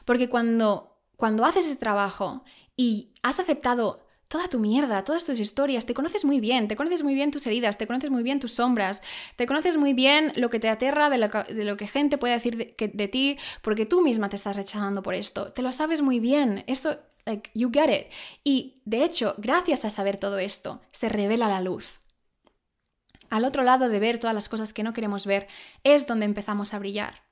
Porque cuando, cuando haces ese trabajo y has aceptado toda tu mierda, todas tus historias, te conoces muy bien, te conoces muy bien tus heridas, te conoces muy bien tus sombras, te conoces muy bien lo que te aterra de lo que, gente puede decir de, de ti, porque tú misma te estás rechazando por esto, te lo sabes muy bien, eso Like, you get it. Y de hecho, gracias a saber todo esto, se revela la luz. Al otro lado de ver todas las cosas que no queremos ver, es donde empezamos a brillar.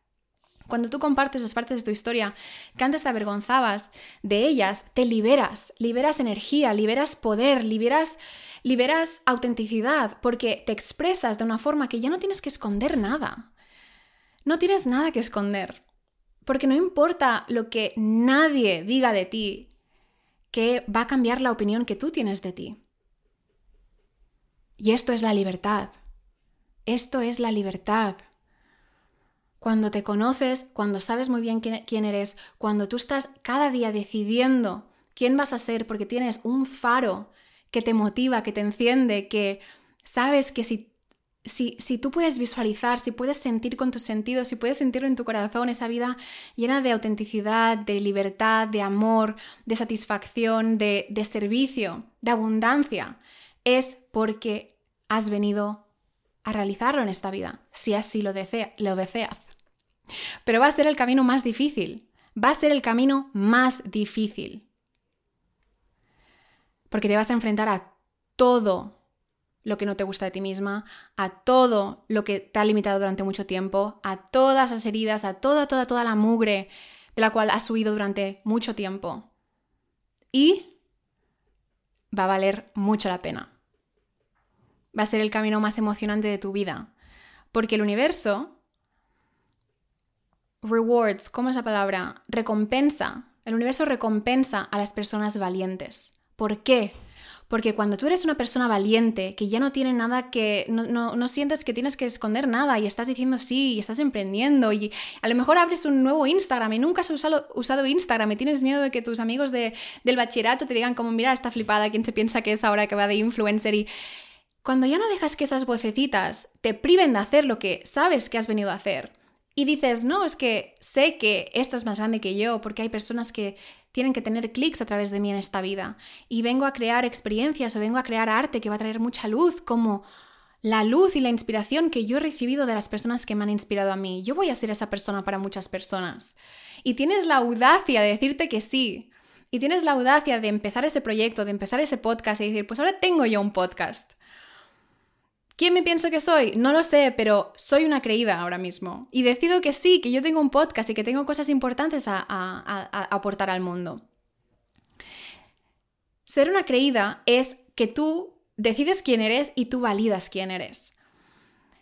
Cuando tú compartes las partes de tu historia que antes te avergonzabas de ellas, te liberas, liberas energía, liberas poder, liberas, liberas autenticidad, porque te expresas de una forma que ya no tienes que esconder nada. No tienes nada que esconder, porque no importa lo que nadie diga de ti, que va a cambiar la opinión que tú tienes de ti. Y esto es la libertad. Esto es la libertad. Cuando te conoces, cuando sabes muy bien quién eres, cuando tú estás cada día decidiendo quién vas a ser porque tienes un faro que te motiva, que te enciende, que sabes que si si, tú puedes visualizar, si puedes sentir con tus sentidos, si puedes sentirlo en tu corazón, esa vida llena de autenticidad, de libertad, de amor, de satisfacción, de, de servicio, de abundancia, es porque has venido a realizarlo en esta vida, si así lo, lo deseas. Pero va a ser el camino más difícil, va a ser el camino más difícil. Porque te vas a enfrentar a todo lo que no te gusta de ti misma, a todo lo que te ha limitado durante mucho tiempo, a todas las heridas, a toda, toda, toda la mugre de la cual has huido durante mucho tiempo. Y va a valer mucho la pena. Va a ser el camino más emocionante de tu vida. Porque el universo, rewards, ¿cómo es la palabra? Recompensa. El universo recompensa a las personas valientes. ¿Por qué? Porque cuando tú eres una persona valiente, que ya no tiene nada que, no, sientes que tienes que esconder nada y estás diciendo sí y estás emprendiendo y a lo mejor abres un nuevo Instagram y nunca has usado, usado Instagram y tienes miedo de que tus amigos de, del bachillerato te digan como, mira, está flipada, ¿quién se piensa que es ahora que va de influencer? Y cuando ya no dejas que esas vocecitas te priven de hacer lo que sabes que has venido a hacer, y dices, no, es que sé que esto es más grande que yo, porque hay personas que tienen que tener clics a través de mí en esta vida. Y vengo a crear experiencias o vengo a crear arte que va a traer mucha luz, como la luz y la inspiración que yo he recibido de las personas que me han inspirado a mí. Yo voy a ser esa persona para muchas personas. Y tienes la audacia de decirte que sí. Y tienes la audacia de empezar ese proyecto, de empezar ese podcast y decir, pues ahora tengo yo un podcast. ¿Quién me pienso que soy? No lo sé, pero soy una creída ahora mismo. Y decido que sí, que yo tengo un podcast y que tengo cosas importantes a, aportar al mundo. Ser una creída es que tú decides quién eres y tú validas quién eres.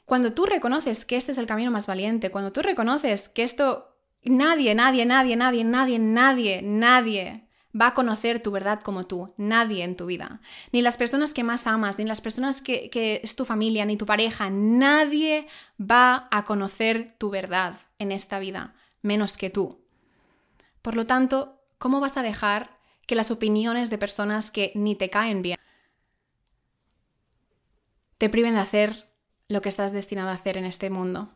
Cuando tú reconoces que este es el camino más valiente, cuando tú reconoces que esto nadie, nadie, nadie, nadie, nadie, nadie, nadie va a conocer tu verdad como tú, nadie en tu vida. Ni las personas que más amas, ni las personas que, es tu familia, ni tu pareja, nadie va a conocer tu verdad en esta vida, menos que tú. Por lo tanto, ¿cómo vas a dejar que las opiniones de personas que ni te caen bien te priven de hacer lo que estás destinado a hacer en este mundo?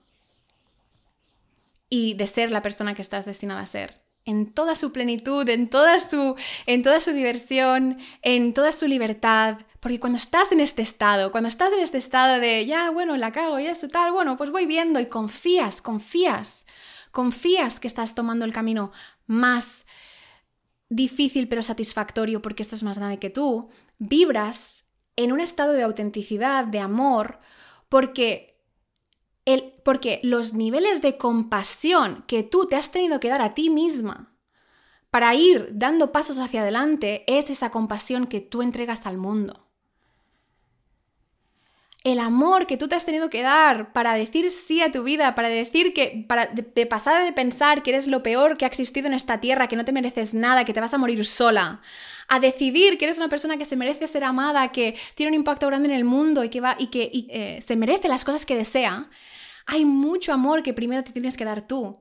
Y de ser la persona que estás destinada a ser en toda su plenitud, en toda su, en toda su diversión, en toda su libertad. Porque cuando estás en este estado, cuando estás en este estado de, ya, bueno, la cago, ya está tal, bueno, pues voy viendo y confías, confías, confías que estás tomando el camino más difícil pero satisfactorio porque esto es más grande que tú, vibras en un estado de autenticidad, de amor, porque porque los niveles de compasión que tú te has tenido que dar a ti misma para ir dando pasos hacia adelante es esa compasión que tú entregas al mundo. el amor que tú te has tenido que dar para decir sí a tu vida, para decir que, para de, de, pasar de pensar que eres lo peor que ha existido en esta tierra, que no te mereces nada, que te vas a morir sola, a decidir que eres una persona que se merece ser amada, que tiene un impacto grande en el mundo y que, va, y que eh, se merece las cosas que desea, hay mucho amor que primero te tienes que dar tú.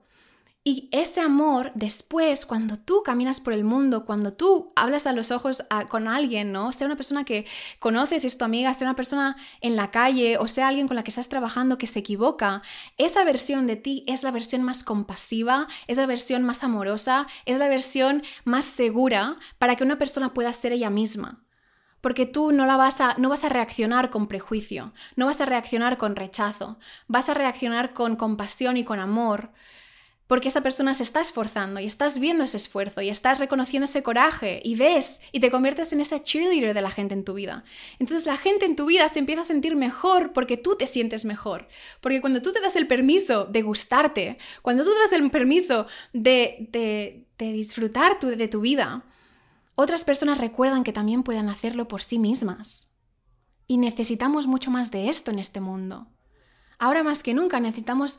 Y ese amor, después, cuando tú caminas por el mundo, cuando tú hablas a los ojos con alguien, ¿no? Sea una persona que conoces, es tu amiga, sea una persona en la calle o sea alguien con la que estás trabajando que se equivoca, esa versión de ti es la versión más compasiva, es la versión más amorosa, es la versión más segura para que una persona pueda ser ella misma. Porque tú no, la vas a, no vas a reaccionar con prejuicio, no vas a reaccionar con rechazo, vas a reaccionar con compasión y con amor porque esa persona se está esforzando y estás viendo ese esfuerzo y estás reconociendo ese coraje y ves y te conviertes en esa cheerleader de la gente en tu vida. Entonces la gente en tu vida se empieza a sentir mejor porque tú te sientes mejor. Porque cuando tú te das el permiso de gustarte, cuando tú te das el permiso de, de, de disfrutar de tu vida, otras personas recuerdan que también pueden hacerlo por sí mismas. Y necesitamos mucho más de esto en este mundo. Ahora más que nunca necesitamos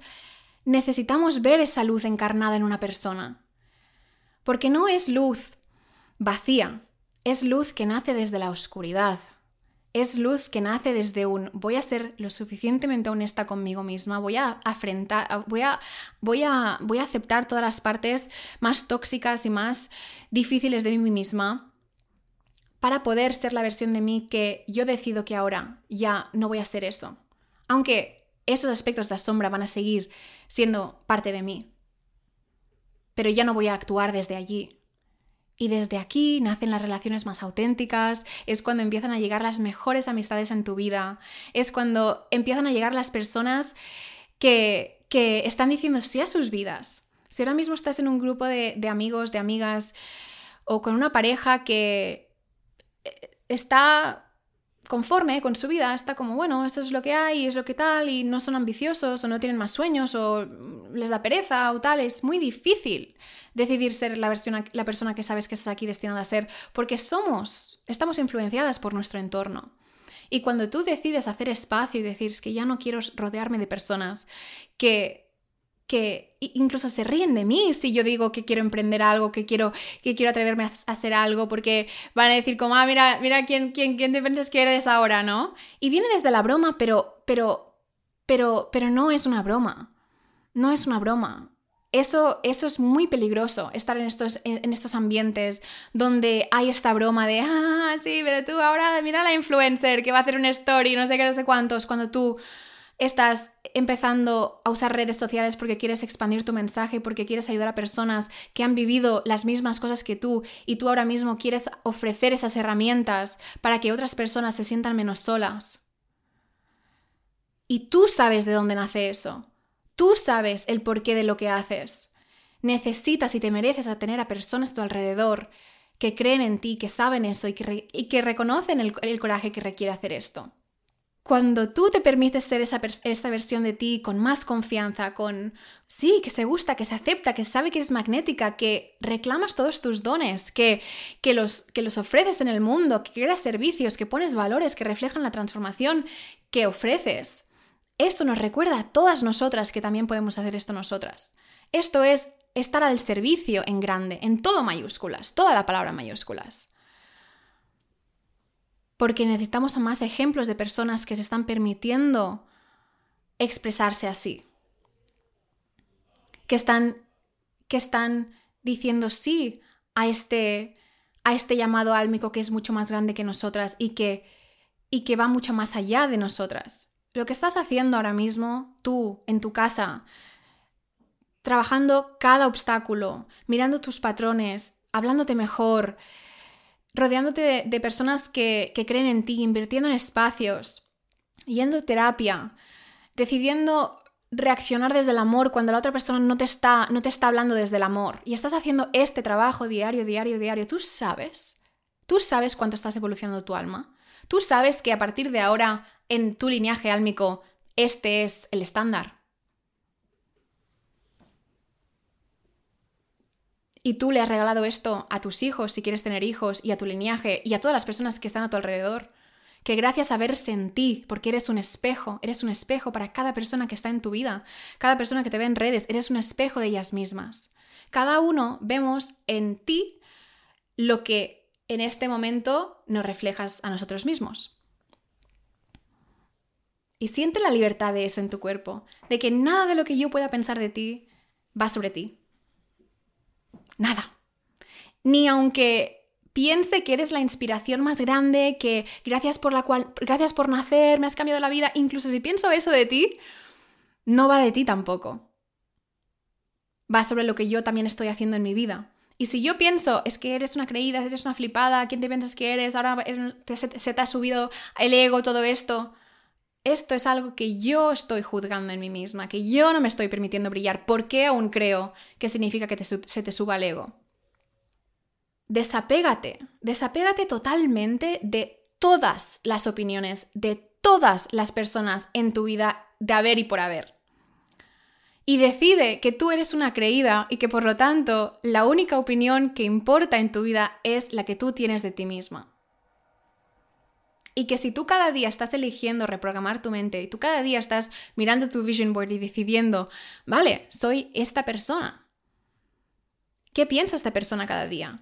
necesitamos ver esa luz encarnada en una persona. Porque no es luz vacía, es luz que nace desde la oscuridad. Es luz que nace desde un voy a ser lo suficientemente honesta conmigo misma, voy a afrentar, voy a, voy a, voy a aceptar todas las partes más tóxicas y más difíciles de mí misma para poder ser la versión de mí que yo decido que ahora ya no voy a ser eso. Aunque esos aspectos de la sombra van a seguir siendo parte de mí. Pero ya no voy a actuar desde allí. Y desde aquí nacen las relaciones más auténticas, es cuando empiezan a llegar las mejores amistades en tu vida, es cuando empiezan a llegar las personas que, que están diciendo sí a sus vidas. Si ahora mismo estás en un grupo de, de amigos, de amigas o con una pareja que eh, está conforme con su vida, está como, bueno, esto es lo que hay, es lo que tal, y no son ambiciosos, o no tienen más sueños, o les da pereza, o tal, es muy difícil decidir ser la, versión, la persona que sabes que estás aquí destinada a ser, porque somos, estamos influenciadas por nuestro entorno. Y cuando tú decides hacer espacio y decir, que ya no quiero rodearme de personas que que incluso se ríen de mí si yo digo que quiero emprender algo, que quiero, que quiero atreverme a hacer algo, porque van a decir como, ah, mira, mira quién, quién, quién te piensas que eres ahora, ¿no? Y viene desde la broma, pero, pero, pero, pero no es una broma. No es una broma. Eso, eso es muy peligroso, estar en estos, en estos ambientes donde hay esta broma de, ah, sí, pero tú ahora mira la influencer que va a hacer una story, no sé qué, no sé cuántos, cuando tú estás empezando a usar redes sociales porque quieres expandir tu mensaje, porque quieres ayudar a personas que han vivido las mismas cosas que tú y tú ahora mismo quieres ofrecer esas herramientas para que otras personas se sientan menos solas. Y tú sabes de dónde nace eso. Tú sabes el porqué de lo que haces. Necesitas y te mereces tener a personas a tu alrededor que creen en ti, que saben eso y que, reconocen el coraje que requiere hacer esto. Cuando tú te permites ser esa, esa, versión de ti con más confianza, con, sí, que se gusta, que se acepta, que sabe que eres magnética, que reclamas todos tus dones, que, que, los, que los ofreces en el mundo, que creas servicios, que pones valores que reflejan la transformación que ofreces. Eso nos recuerda a todas nosotras que también podemos hacer esto nosotras. Esto es estar al servicio en grande, en todo mayúsculas, toda la palabra mayúsculas porque necesitamos más ejemplos de personas que se están permitiendo expresarse así, que están, que están diciendo sí a este, a este llamado álmico que es mucho más grande que nosotras y que, y que va mucho más allá de nosotras. Lo que estás haciendo ahora mismo, tú, en tu casa, trabajando cada obstáculo, mirando tus patrones, hablándote mejor, rodeándote de, personas que, creen en ti, invirtiendo en espacios, yendo a terapia, decidiendo reaccionar desde el amor cuando la otra persona no te está, no te está hablando desde el amor. Y estás haciendo este trabajo diario, diario, diario, tú sabes, tú sabes cuánto estás evolucionando tu alma, tú sabes que a partir de ahora en tu linaje álmico este es el estándar. Y tú le has regalado esto a tus hijos si quieres tener hijos y a tu linaje y a todas las personas que están a tu alrededor, que gracias a verse en ti, porque eres un espejo, eres un espejo para cada persona que está en tu vida, cada persona que te ve en redes, eres un espejo de ellas mismas. Cada uno vemos en ti lo que en este momento nos reflejas a nosotros mismos. Y siente la libertad de eso en tu cuerpo, de que nada de lo que yo pueda pensar de ti va sobre ti. Nada. Ni aunque piense que eres la inspiración más grande, que gracias por la cual gracias por nacer, me has cambiado la vida, incluso si pienso eso de ti, no va de ti tampoco. Va sobre lo que yo también estoy haciendo en mi vida. Y si yo pienso, es que eres una creída, eres una flipada, ¿quién te piensas que eres? Ahora se, te ha subido el ego, todo esto esto es algo que yo estoy juzgando en mí misma, que yo no me estoy permitiendo brillar. ¿Por qué aún creo que significa que se te suba el ego? Desapégate, desapégate totalmente de todas las opiniones, de todas las personas en tu vida de haber y por haber. Y decide que tú eres una creída y que por lo tanto la única opinión que importa en tu vida es la que tú tienes de ti misma. Y que si tú cada día estás eligiendo reprogramar tu mente y tú cada día estás mirando tu vision board y decidiendo, vale, soy esta persona. ¿Qué piensa esta persona cada día?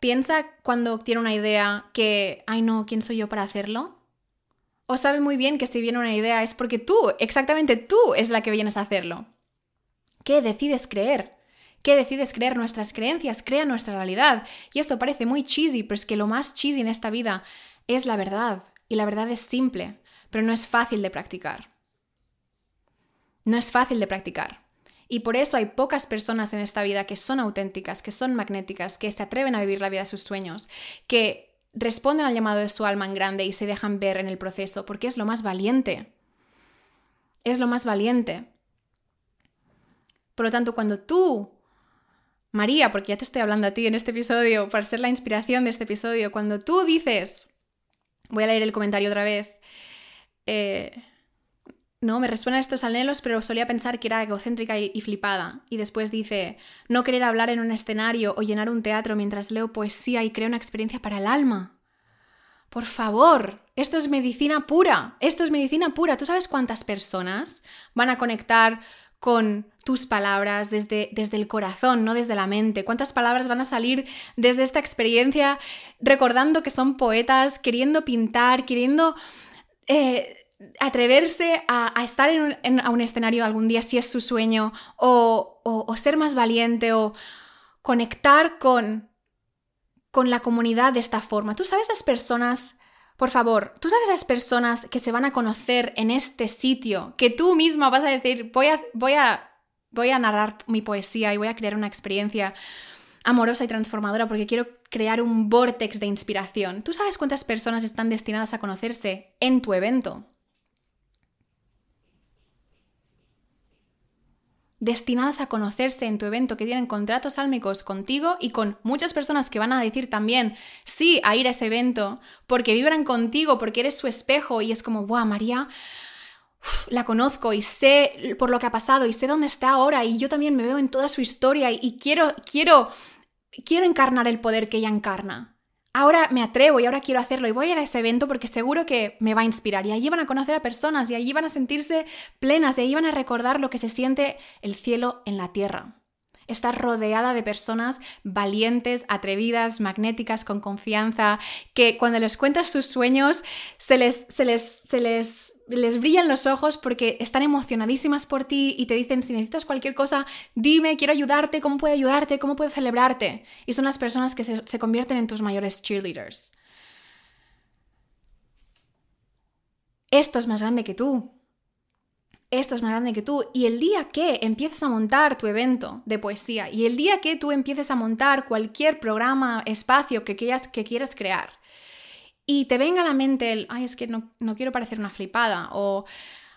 ¿Piensa cuando tiene una idea que, ay no, ¿quién soy yo para hacerlo? ¿O sabe muy bien que si viene una idea es porque tú, exactamente tú, es la que vienes a hacerlo? ¿Qué decides creer? ¿Qué decides creer? Nuestras creencias crean nuestra realidad. Y esto parece muy cheesy, pero es que lo más cheesy en esta vida es la verdad y la verdad es simple, pero no es fácil de practicar. No es fácil de practicar. Y por eso hay pocas personas en esta vida que son auténticas, que son magnéticas, que se atreven a vivir la vida de sus sueños, que responden al llamado de su alma en grande y se dejan ver en el proceso, porque es lo más valiente. Es lo más valiente. Por lo tanto, cuando tú María, porque ya te estoy hablando a ti en este episodio, para ser la inspiración de este episodio, cuando tú dices, Voy a leer el comentario otra vez. Eh, no, me resuenan estos anhelos, pero solía pensar que era egocéntrica y, y, flipada. Y después dice, no querer hablar en un escenario o llenar un teatro mientras leo poesía y creo una experiencia para el alma. Por favor, esto es medicina pura, esto es medicina pura. ¿Tú sabes cuántas personas van a conectar con tus palabras desde, desde el corazón, no desde la mente. ¿Cuántas palabras van a salir desde esta experiencia recordando que son poetas, queriendo pintar, queriendo eh, atreverse a, estar en un, a un escenario algún día si es su sueño o, o, ser más valiente o conectar con, con la comunidad de esta forma? ¿Tú sabes esas personas por favor, tú sabes las personas que se van a conocer en este sitio, que tú misma vas a decir, voy a, voy a, voy a narrar mi poesía y voy a crear una experiencia amorosa y transformadora porque quiero crear un vortex de inspiración. ¿Tú sabes cuántas personas están destinadas a conocerse en tu evento? Destinadas a conocerse en tu evento, que tienen contratos álmicos contigo y con muchas personas que van a decir también sí a ir a ese evento, porque vibran contigo, porque eres su espejo y es como, wow, María, la conozco y sé por lo que ha pasado y sé dónde está ahora y yo también me veo en toda su historia y, y quiero, quiero, quiero encarnar el poder que ella encarna ahora me atrevo y ahora quiero hacerlo y voy a ir a ese evento porque seguro que me va a inspirar. Y allí van a conocer a personas y allí van a sentirse plenas y allí van a recordar lo que se siente el cielo en la tierra. Estar rodeada de personas valientes, atrevidas, magnéticas, con confianza, que cuando les cuentas sus sueños se les, se les, se les, les brillan los ojos porque están emocionadísimas por ti y te dicen, si necesitas cualquier cosa, dime, quiero ayudarte, cómo puedo ayudarte, cómo puedo celebrarte. Y son las personas que se, se convierten en tus mayores cheerleaders. Esto es más grande que tú esto es más grande que tú. Y el día que empieces a montar tu evento de poesía y el día que tú empieces a montar cualquier programa, espacio que quieras, que quieras crear y te venga a la mente el, ay, es que no, quiero parecer una flipada o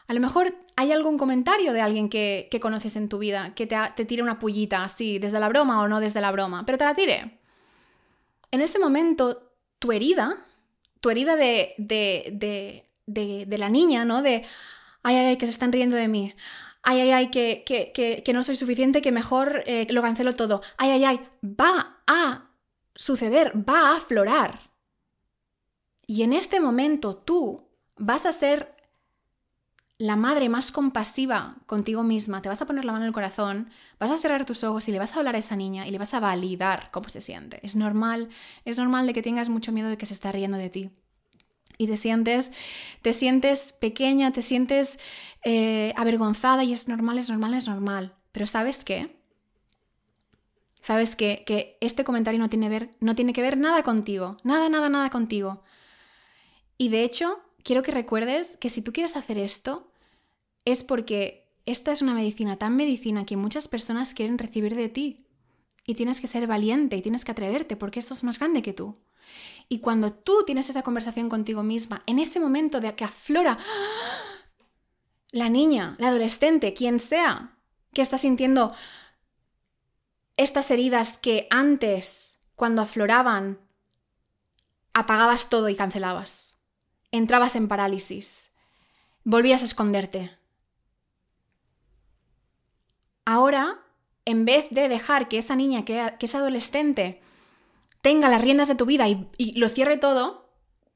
a lo mejor hay algún comentario de alguien que, conoces en tu vida que te, te tire una pullita así, desde la broma o no desde la broma, pero te la tire. En ese momento, tu herida, tu herida de, de, de, de la niña, ¿no? De, ay, ay, ay, que se están riendo de mí, ay, ay, ay, que, que, no soy suficiente, que mejor eh, lo cancelo todo, ay, ay, ay, va a suceder, va a aflorar. Y en este momento tú vas a ser la madre más compasiva contigo misma, te vas a poner la mano en el corazón, vas a cerrar tus ojos y le vas a hablar a esa niña y le vas a validar cómo se siente. Es normal, es normal de que tengas mucho miedo de que se está riendo de ti. Y te sientes, te sientes pequeña, te sientes eh, avergonzada y es normal, es normal, es normal. Pero ¿sabes qué? ¿Sabes qué? Que este comentario no tiene, ver, no tiene que ver nada contigo. Nada, nada, nada contigo. Y de hecho, quiero que recuerdes que si tú quieres hacer esto, es porque esta es una medicina tan medicina que muchas personas quieren recibir de ti. Y tienes que ser valiente y tienes que atreverte porque esto es más grande que tú. Y cuando tú tienes esa conversación contigo misma, en ese momento de que aflora la niña, la adolescente, quien sea, que está sintiendo estas heridas que antes, cuando afloraban, apagabas todo y cancelabas. Entrabas en parálisis, volvías a esconderte. Ahora, en vez de dejar que esa niña, que, es adolescente, tenga las riendas de tu vida y, lo cierre todo,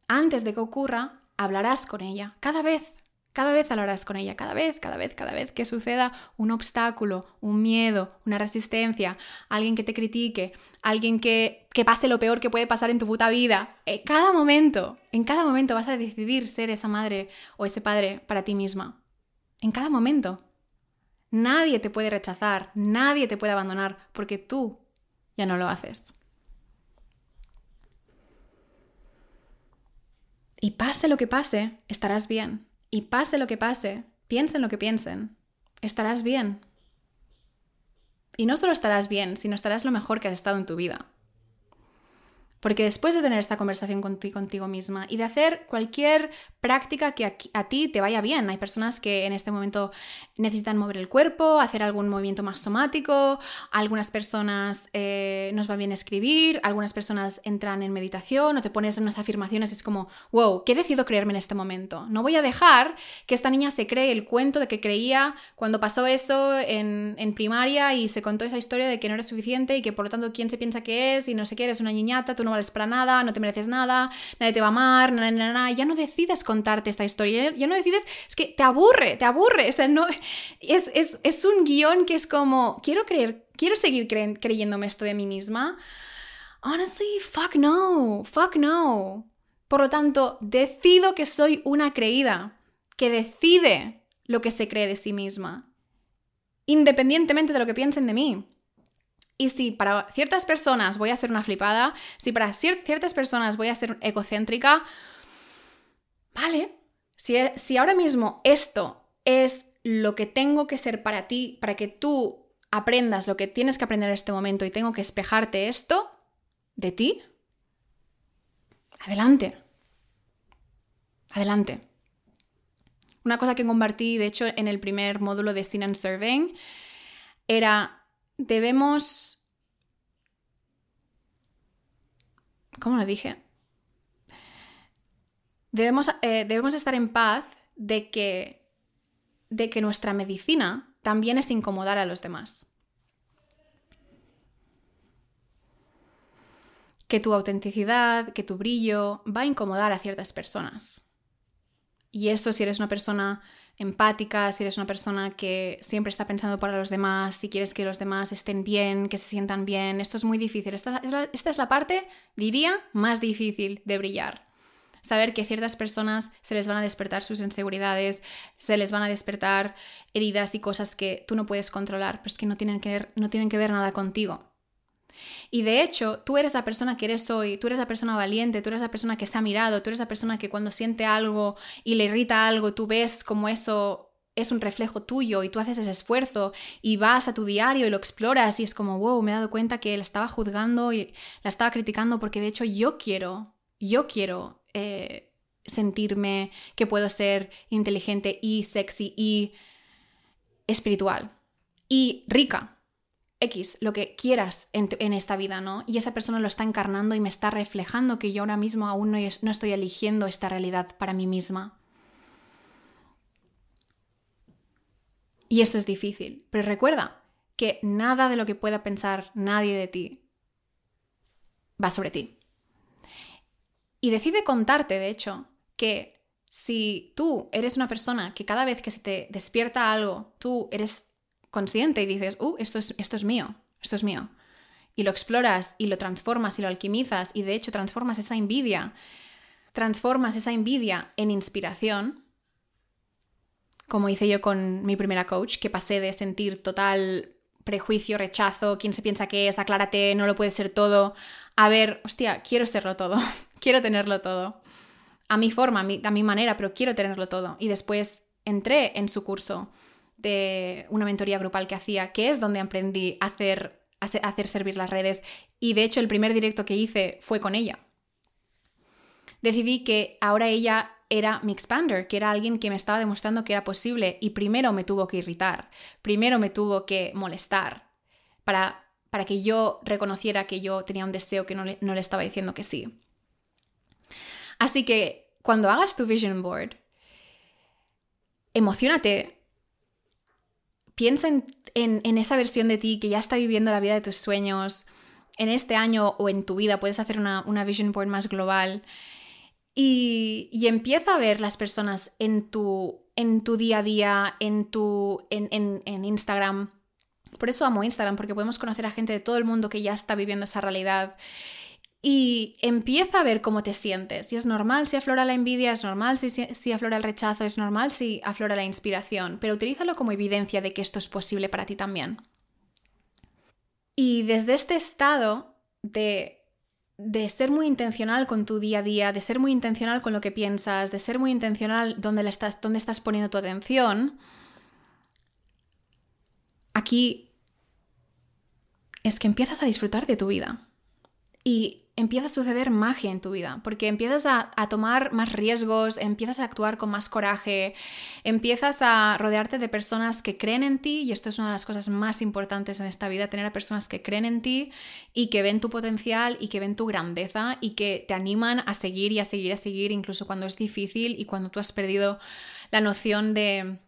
antes de que ocurra, hablarás con ella, cada vez, cada vez hablarás con ella, cada vez, cada vez, cada vez que suceda un obstáculo, un miedo, una resistencia, alguien que te critique, alguien que, que pase lo peor que puede pasar en tu puta vida. En cada momento, en cada momento vas a decidir ser esa madre o ese padre para ti misma. En cada momento. Nadie te puede rechazar, nadie te puede abandonar porque tú ya no lo haces. Y pase lo que pase, estarás bien. Y pase lo que pase, piensen lo que piensen, estarás bien. Y no solo estarás bien, sino estarás lo mejor que has estado en tu vida. Porque después de tener esta conversación contigo, misma y de hacer cualquier práctica que a, ti te vaya bien, hay personas que en este momento necesitan mover el cuerpo, hacer algún movimiento más somático, algunas personas eh, nos va bien escribir, algunas personas entran en meditación o te pones unas afirmaciones, es como, wow, ¿qué decido creerme en este momento? No voy a dejar que esta niña se cree el cuento de que creía cuando pasó eso en, en primaria y se contó esa historia de que no era suficiente y que por lo tanto quién se piensa que es y no sé qué, eres una niñata, tú no vales para nada, no te mereces nada, nadie te va a amar, ya no decides contarte esta historia, ya no decides, es que te aburre, te aburre, o sea, no, es, es, un guion que es como, quiero creer, quiero seguir creyéndome esto de mí misma. Honestly, fuck no, fuck no. Por lo tanto, decido que soy una creída, que decide lo que se cree de sí misma, independientemente de lo que piensen de mí. Y si para ciertas personas voy a ser una flipada, si para ciertas personas voy a ser egocéntrica, vale. Si, e, si ahora mismo esto es lo que tengo que ser para ti, para que tú aprendas lo que tienes que aprender en este momento y tengo que espejarte esto de ti, adelante. Adelante. Una cosa que compartí, de hecho, en el primer módulo de Sin and Serving, era debemos... ¿Cómo lo dije? Debemos, eh, debemos estar en paz de que, de que nuestra medicina también es incomodar a los demás. Que tu autenticidad, que tu brillo va a incomodar a ciertas personas. Y eso si eres una persona empática, si eres una persona que siempre está pensando para los demás, si quieres que los demás estén bien, que se sientan bien, esto es muy difícil. Esta es la, parte, diría, más difícil de brillar. Saber que ciertas personas se les van a despertar sus inseguridades, se les van a despertar heridas y cosas que tú no puedes controlar, pero es que no tienen que no tienen que ver nada contigo. Y de hecho, tú eres la persona que eres hoy, tú eres la persona valiente, tú eres la persona que se ha mirado, tú eres la persona que cuando siente algo y le irrita algo, tú ves como eso es un reflejo tuyo y tú haces ese esfuerzo y vas a tu diario y lo exploras y es como, wow, me he dado cuenta que la estaba juzgando y la estaba criticando porque de hecho yo quiero, yo quiero eh, sentirme que puedo ser inteligente y sexy y espiritual y rica. X, lo que quieras en, esta vida, ¿no? Y esa persona lo está encarnando y me está reflejando que yo ahora mismo aún no, no estoy eligiendo esta realidad para mí misma. Y eso es difícil. Pero recuerda que nada de lo que pueda pensar nadie de ti va sobre ti. Y decide contarte, de hecho, que si tú eres una persona que cada vez que se te despierta algo, tú eres consciente y dices, uh, esto es, esto es mío, esto es mío. Y lo exploras y lo transformas y lo alquimizas y de hecho transformas esa envidia, transformas esa envidia en inspiración, como hice yo con mi primera coach, que pasé de sentir total prejuicio, rechazo, quién se piensa que es, aclárate, no lo puede ser todo, a ver, hostia, quiero serlo todo, quiero tenerlo todo, a mi forma, a mi, a mi manera, pero quiero tenerlo todo. Y después entré en su curso de una mentoría grupal que hacía, que es donde aprendí a hacer, a hacer servir las redes. Y de hecho el primer directo que hice fue con ella. Decidí que ahora ella era mi expander, que era alguien que me estaba demostrando que era posible y primero me tuvo que irritar, primero me tuvo que molestar para, para que yo reconociera que yo tenía un deseo que no le, no le estaba diciendo que sí. Así que cuando hagas tu vision board, emocionate piensa en, esa versión de ti que ya está viviendo la vida de tus sueños. En este año o en tu vida puedes hacer una, vision board más global. Y, empieza a ver las personas en tu, en tu día a día, en, tu, en, en Instagram. Por eso amo Instagram, porque podemos conocer a gente de todo el mundo que ya está viviendo esa realidad y empieza a ver cómo te sientes. Y es normal si aflora la envidia, es normal si, si, aflora el rechazo, es normal si aflora la inspiración, pero utilízalo como evidencia de que esto es posible para ti también. Y desde este estado de, de ser muy intencional con tu día a día, de ser muy intencional con lo que piensas, de ser muy intencional donde, estás, donde estás poniendo tu atención, aquí es que empiezas a disfrutar de tu vida. Y empieza a suceder magia en tu vida, porque empiezas a, tomar más riesgos, empiezas a actuar con más coraje, empiezas a rodearte de personas que creen en ti, y esto es una de las cosas más importantes en esta vida, tener a personas que creen en ti y que ven tu potencial y que ven tu grandeza y que te animan a seguir y a seguir, a seguir, incluso cuando es difícil y cuando tú has perdido la noción de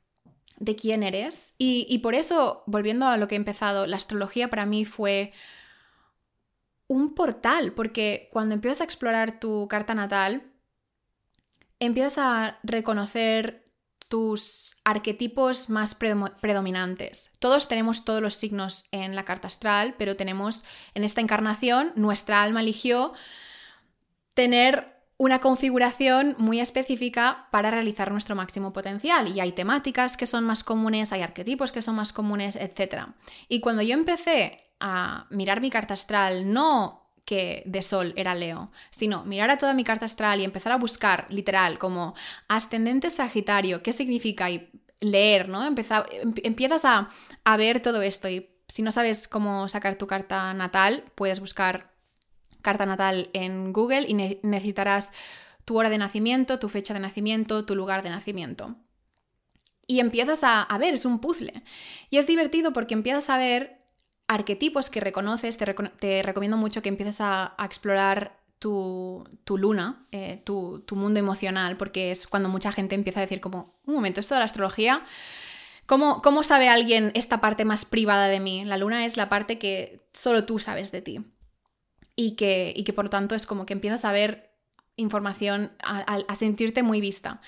de quién eres. Y, y por eso, volviendo a lo que he empezado, la astrología para mí fue un portal, porque cuando empiezas a explorar tu carta natal, empiezas a reconocer tus arquetipos más predominantes. Todos tenemos todos los signos en la carta astral, pero tenemos en esta encarnación, nuestra alma eligió tener una configuración muy específica para realizar nuestro máximo potencial. Y hay temáticas que son más comunes, hay arquetipos que son más comunes, etc. Y cuando yo empecé a mirar mi carta astral, no que de sol era Leo, sino mirar a toda mi carta astral y empezar a buscar, literal, como ascendente Sagitario, qué significa y leer, ¿no? Em, empiezas a, a ver todo esto y si no sabes cómo sacar tu carta natal, puedes buscar carta natal en Google y necesitarás tu hora de nacimiento, tu fecha de nacimiento, tu lugar de nacimiento. Y empiezas a, a ver, es un puzzle. Y es divertido porque empiezas a ver arquetipos que reconoces, te, recomiendo mucho que empieces a, explorar tu, luna, eh, tu, mundo emocional, porque es cuando mucha gente empieza a decir como, un momento, esto de la astrología, ¿cómo, ¿cómo sabe alguien esta parte más privada de mí? La luna es la parte que solo tú sabes de ti. Y que, y que por lo tanto es como que empiezas a ver información, a sentirte muy vista.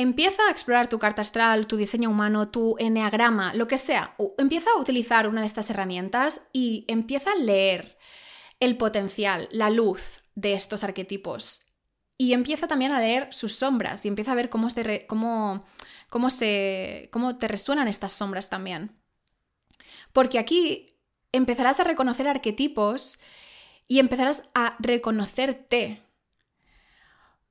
Empieza a explorar tu carta astral, tu diseño humano, tu enneagrama, lo que sea. Empieza a utilizar una de estas herramientas y empieza a leer el potencial, la luz de estos arquetipos. Y empieza también a leer sus sombras y empieza a ver cómo, cómo, cómo, se, cómo te resuenan estas sombras también. Porque aquí empezarás a reconocer arquetipos y empezarás a reconocerte.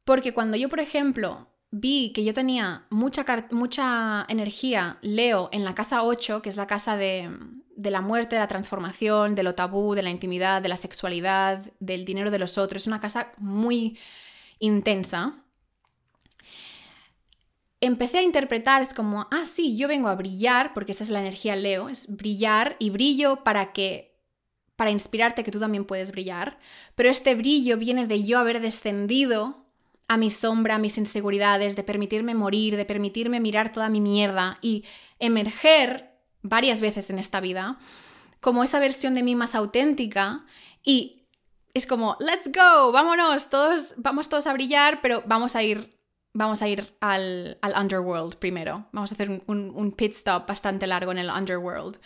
Porque cuando yo, por ejemplo, vi que yo tenía mucha, mucha energía, Leo, en la casa 8, que es la casa de, de, la muerte, de la transformación, de lo tabú, de la intimidad, de la sexualidad, del dinero de los otros. Es una casa muy intensa. Empecé a interpretar, es como, ah, sí, yo vengo a brillar, porque esta es la energía Leo, es brillar y brillo para que para inspirarte que tú también puedes brillar, pero este brillo viene de yo haber descendido a mi sombra, a mis inseguridades, de permitirme morir, de permitirme mirar toda mi mierda y emerger varias veces en esta vida como esa versión de mí más auténtica y es como, let's go, vámonos, todos, vamos todos a brillar, pero vamos a ir vamos a ir al, underworld primero. Vamos a hacer un, pit stop bastante largo en el underworld.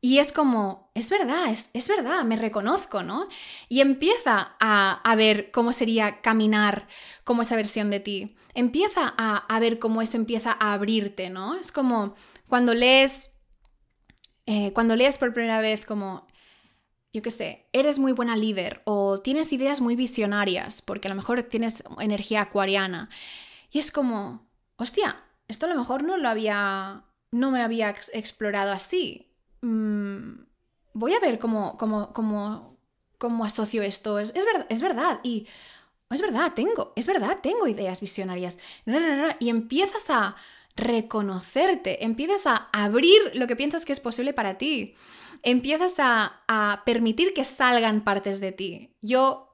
Y es como, es verdad, es, verdad, me reconozco, ¿no? Y empieza a, ver cómo sería caminar como esa versión de ti. Empieza a, a ver cómo eso empieza a abrirte, ¿no? Es como cuando lees, eh, cuando lees por primera vez como yo qué sé, eres muy buena líder o tienes ideas muy visionarias, porque a lo mejor tienes energía acuariana. Y es como, hostia, esto a lo mejor no lo había, no me había explorado así. Mm, voy a ver cómo, cómo, cómo, cómo asocio esto. Es, es, es verdad. Y es verdad, tengo, es verdad, tengo ideas visionarias. Y empiezas a reconocerte, empiezas a abrir lo que piensas que es posible para ti. Empiezas a, permitir que salgan partes de ti. Yo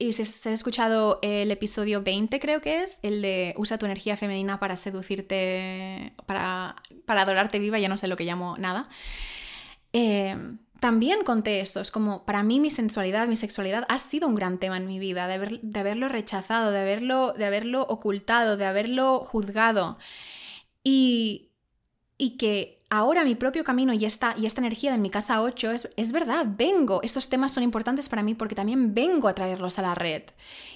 y si se ha escuchado el episodio 20, creo que es, el de usa tu energía femenina para seducirte, para, para adorarte viva, ya no sé lo que llamo nada. Eh, también conté eso, es como para mí mi sensualidad, mi sexualidad ha sido un gran tema en mi vida, de, de haberlo rechazado, de haberlo, de haberlo ocultado, de haberlo juzgado. Y, y que ahora mi propio camino y esta, y esta energía de mi casa 8 es, es verdad, vengo, estos temas son importantes para mí porque también vengo a traerlos a la red.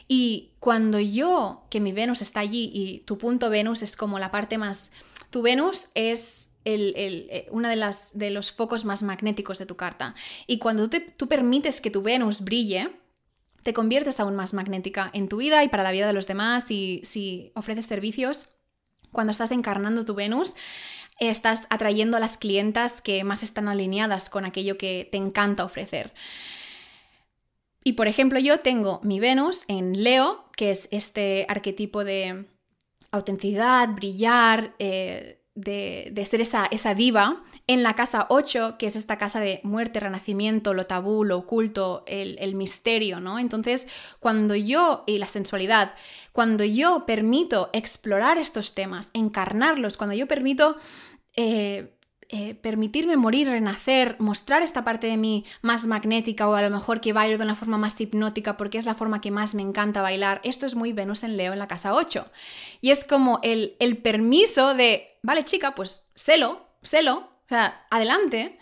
Y cuando yo, que mi Venus está allí y tu punto Venus es como la parte más... Tu Venus es el, eh, uno de, de los focos más magnéticos de tu carta. Y cuando tú permites que tu Venus brille, te conviertes aún más magnética en tu vida y para la vida de los demás y si ofreces servicios, cuando estás encarnando tu Venus, estás atrayendo a las clientas que más están alineadas con aquello que te encanta ofrecer. Y por ejemplo, yo tengo mi Venus en Leo, que es este arquetipo de autenticidad, brillar, eh, de, ser esa, esa diva, en la casa 8, que es esta casa de muerte, renacimiento, lo tabú, lo oculto, el, misterio, ¿no? Entonces, cuando yo, y la sensualidad, cuando yo permito explorar estos temas, encarnarlos, cuando yo permito eh, eh, permitirme morir, renacer, mostrar esta parte de mí más magnética o a lo mejor que bailo de una forma más hipnótica porque es la forma que más me encanta bailar. Esto es muy Venus en Leo en la casa 8. Y es como el, el permiso de, vale chica, pues celo, celo, o sea, adelante,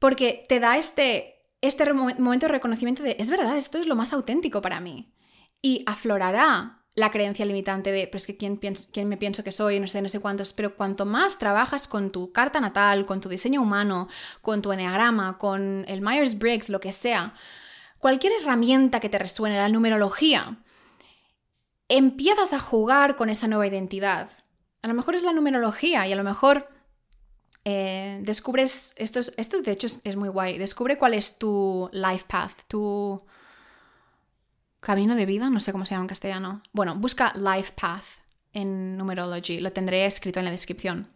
porque te da este, este momento de reconocimiento de, es verdad, esto es lo más auténtico para mí. Y aflorará la creencia limitante de, pues que quién, quién me pienso que soy, no sé, no sé cuántos, pero cuanto más trabajas con tu carta natal, con tu diseño humano, con tu enneagrama, con el Myers-Briggs, lo que sea, cualquier herramienta que te resuene, la numerología, empiezas a jugar con esa nueva identidad. A lo mejor es la numerología y a lo mejor eh, descubres, esto, esto de hecho es, es muy guay, descubre cuál es tu life path, tu camino de vida, no sé cómo se llama en castellano. Bueno, busca Life Path en Numerology, lo tendré escrito en la descripción.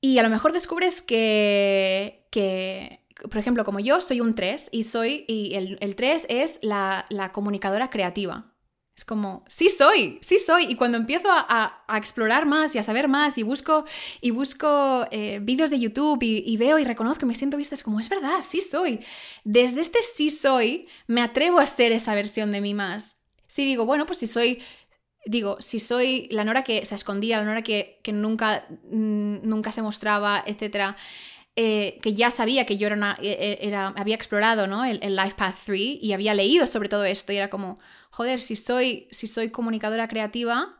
Y a lo mejor descubres que, que por ejemplo, como yo soy un 3 y soy, y el, el 3 es la, la comunicadora creativa. Es como, sí soy, sí soy. Y cuando empiezo a, explorar más y a saber más y busco, y busco eh, vídeos de YouTube y, veo y reconozco, me siento vista, es como, es verdad, sí soy. Desde este sí soy, me atrevo a ser esa versión de mí más. Si digo, bueno, pues si soy, digo, si soy la Nora que se escondía, la Nora que, nunca, nunca se mostraba, etc., eh, que ya sabía que yo era, e, e, era había explorado ¿no? el, el Life Path 3 y había leído sobre todo esto y era como, joder, si soy, si soy comunicadora creativa,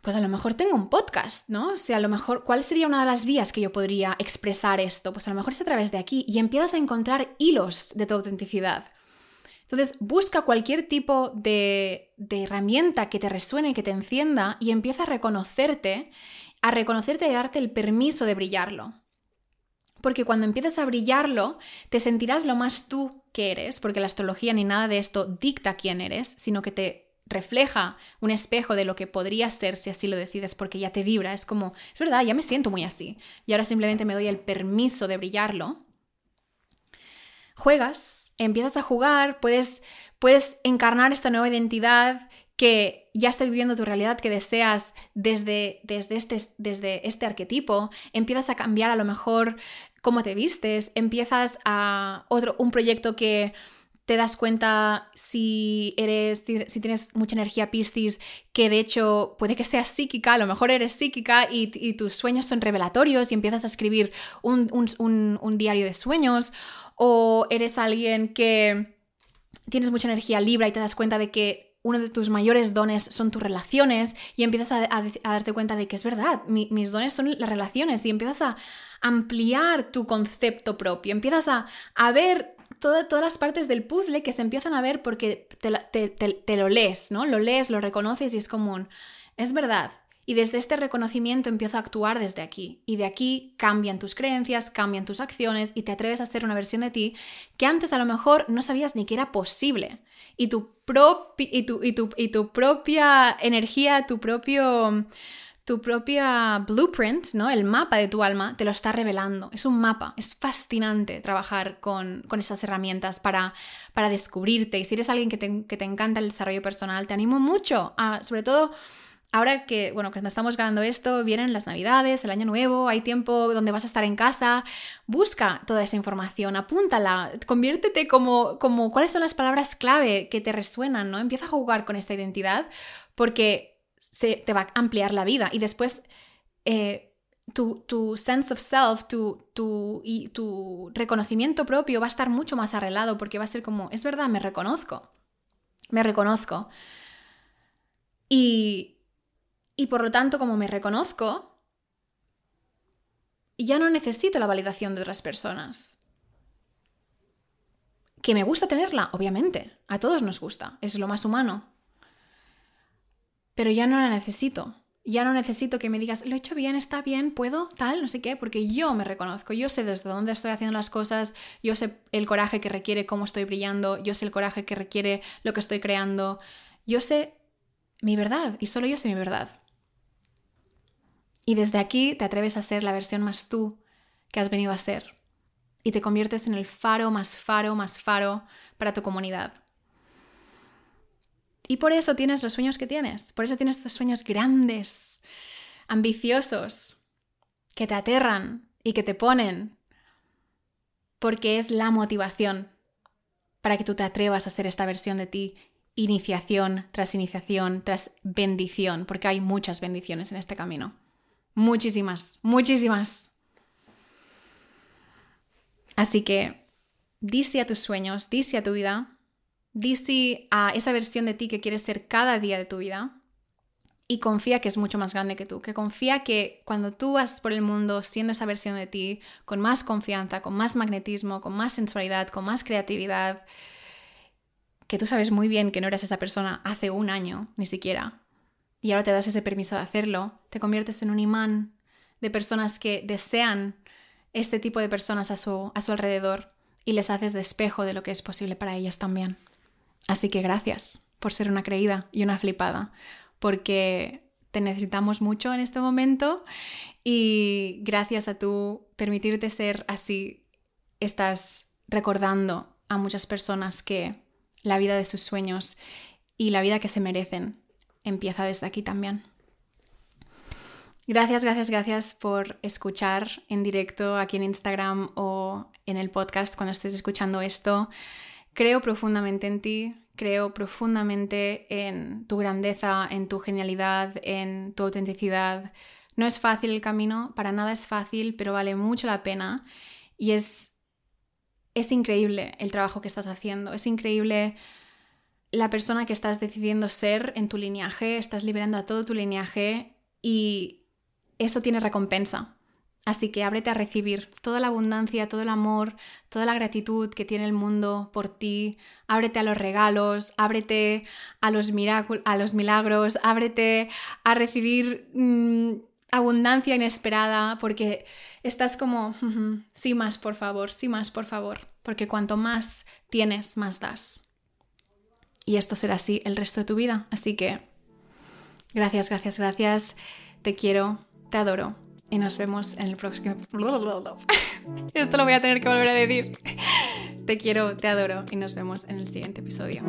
pues a lo mejor tengo un podcast, ¿no? O sea, a lo mejor, ¿cuál sería una de las vías que yo podría expresar esto? Pues a lo mejor es a través de aquí y empiezas a encontrar hilos de tu autenticidad. Entonces, busca cualquier tipo de, de herramienta que te resuene, que te encienda y empieza a reconocerte, a reconocerte y darte el permiso de brillarlo porque cuando empieces a brillarlo, te sentirás lo más tú que eres, porque la astrología ni nada de esto dicta quién eres, sino que te refleja un espejo de lo que podría ser si así lo decides, porque ya te vibra, es como, es verdad, ya me siento muy así, y ahora simplemente me doy el permiso de brillarlo. Juegas, empiezas a jugar, puedes, puedes encarnar esta nueva identidad que ya esté viviendo tu realidad que deseas desde, desde, este, desde este arquetipo, empiezas a cambiar a lo mejor cómo te vistes, empiezas a otro, un proyecto que te das cuenta si eres, si tienes mucha energía Piscis, que de hecho puede que seas psíquica, a lo mejor eres psíquica y, tus sueños son revelatorios y empiezas a escribir un, un, diario de sueños, o eres alguien que tienes mucha energía libre y te das cuenta de que uno de tus mayores dones son tus relaciones y empiezas a, darte cuenta de que es verdad, mis dones son las relaciones y empiezas a ampliar tu concepto propio, empiezas a, a ver todas las partes del puzzle que se empiezan a ver porque te, lo lees, ¿no? Lo lees, lo reconoces y es común. Es verdad. Y desde este reconocimiento empiezo a actuar desde aquí. Y de aquí cambian tus creencias, cambian tus acciones y te atreves a ser una versión de ti que antes a lo mejor no sabías ni que era posible. Y tu, y tu, y tu, y tu propia energía, tu propio tu propia blueprint, ¿no? El mapa de tu alma te lo está revelando. Es un mapa. Es fascinante trabajar con, esas herramientas para, para, descubrirte. Y si eres alguien que te, encanta el desarrollo personal, te animo mucho sobre todo, Ahora que, bueno, cuando estamos grabando esto, vienen las navidades, el año nuevo, hay tiempo donde vas a estar en casa, busca toda esa información, apúntala, conviértete como, como cuáles son las palabras clave que te resuenan, ¿no? Empieza a jugar con esta identidad porque se, te va a ampliar la vida. Y después eh, tu, sense of self, tu, tu, y tu reconocimiento propio va a estar mucho más arreglado porque va a ser como, es verdad, me reconozco. Me reconozco. Y, y por lo tanto, como me reconozco, ya no necesito la validación de otras personas. Que me gusta tenerla, obviamente. A todos nos gusta. Es lo más humano pero ya no la necesito. Ya no necesito que me digas, lo he hecho bien, está bien, puedo, tal, no sé qué, porque yo me reconozco, yo sé desde dónde estoy haciendo las cosas, yo sé el coraje que requiere cómo estoy brillando, yo sé el coraje que requiere lo que estoy creando, yo sé mi verdad y solo yo sé mi verdad. Y desde aquí te atreves a ser la versión más tú que has venido a ser y te conviertes en el faro más faro más faro para tu comunidad. Y por eso tienes los sueños que tienes, por eso tienes estos sueños grandes, ambiciosos, que te aterran y que te ponen, porque es la motivación para que tú te atrevas a ser esta versión de ti, iniciación tras iniciación, tras bendición, porque hay muchas bendiciones en este camino. Muchísimas, muchísimas. Así que, dice a tus sueños, dice a tu vida, Di a esa versión de ti que quieres ser cada día de tu vida y confía que es mucho más grande que tú, que confía que cuando tú vas por el mundo siendo esa versión de ti, con más confianza, con más magnetismo, con más sensualidad, con más creatividad, que tú sabes muy bien que no eras esa persona hace un año, ni siquiera, y ahora te das ese permiso de hacerlo, te conviertes en un imán de personas que desean este tipo de personas a su, a su alrededor y les haces de espejo de lo que es posible para ellas también. Así que gracias por ser una creída y una flipada, porque te necesitamos mucho en este momento y gracias a tú permitirte ser así, estás recordando a muchas personas que la vida de sus sueños y la vida que se merecen empieza desde aquí también. Gracias, gracias, gracias por escuchar en directo aquí en Instagram o en el podcast cuando estés escuchando esto. Creo profundamente en ti, creo profundamente en tu grandeza, en tu genialidad, en tu autenticidad. No es fácil el camino, para nada es fácil, pero vale mucho la pena y es, es increíble el trabajo que estás haciendo, es increíble la persona que estás decidiendo ser en tu linaje, estás liberando a todo tu linaje y esto tiene recompensa. Así que ábrete a recibir toda la abundancia, todo el amor, toda la gratitud que tiene el mundo por ti. Ábrete a los regalos, ábrete a los, milagros, ábrete a recibir mm, abundancia inesperada, porque estás como, sí más, por favor, sí más, por favor, porque cuanto más tienes, más das. Y esto será así el resto de tu vida. Así que, gracias, gracias, gracias. Te quiero, te adoro y nos vemos en el próximo... Esto lo voy a tener que volver a decir. Te quiero, te adoro y nos vemos en el siguiente episodio.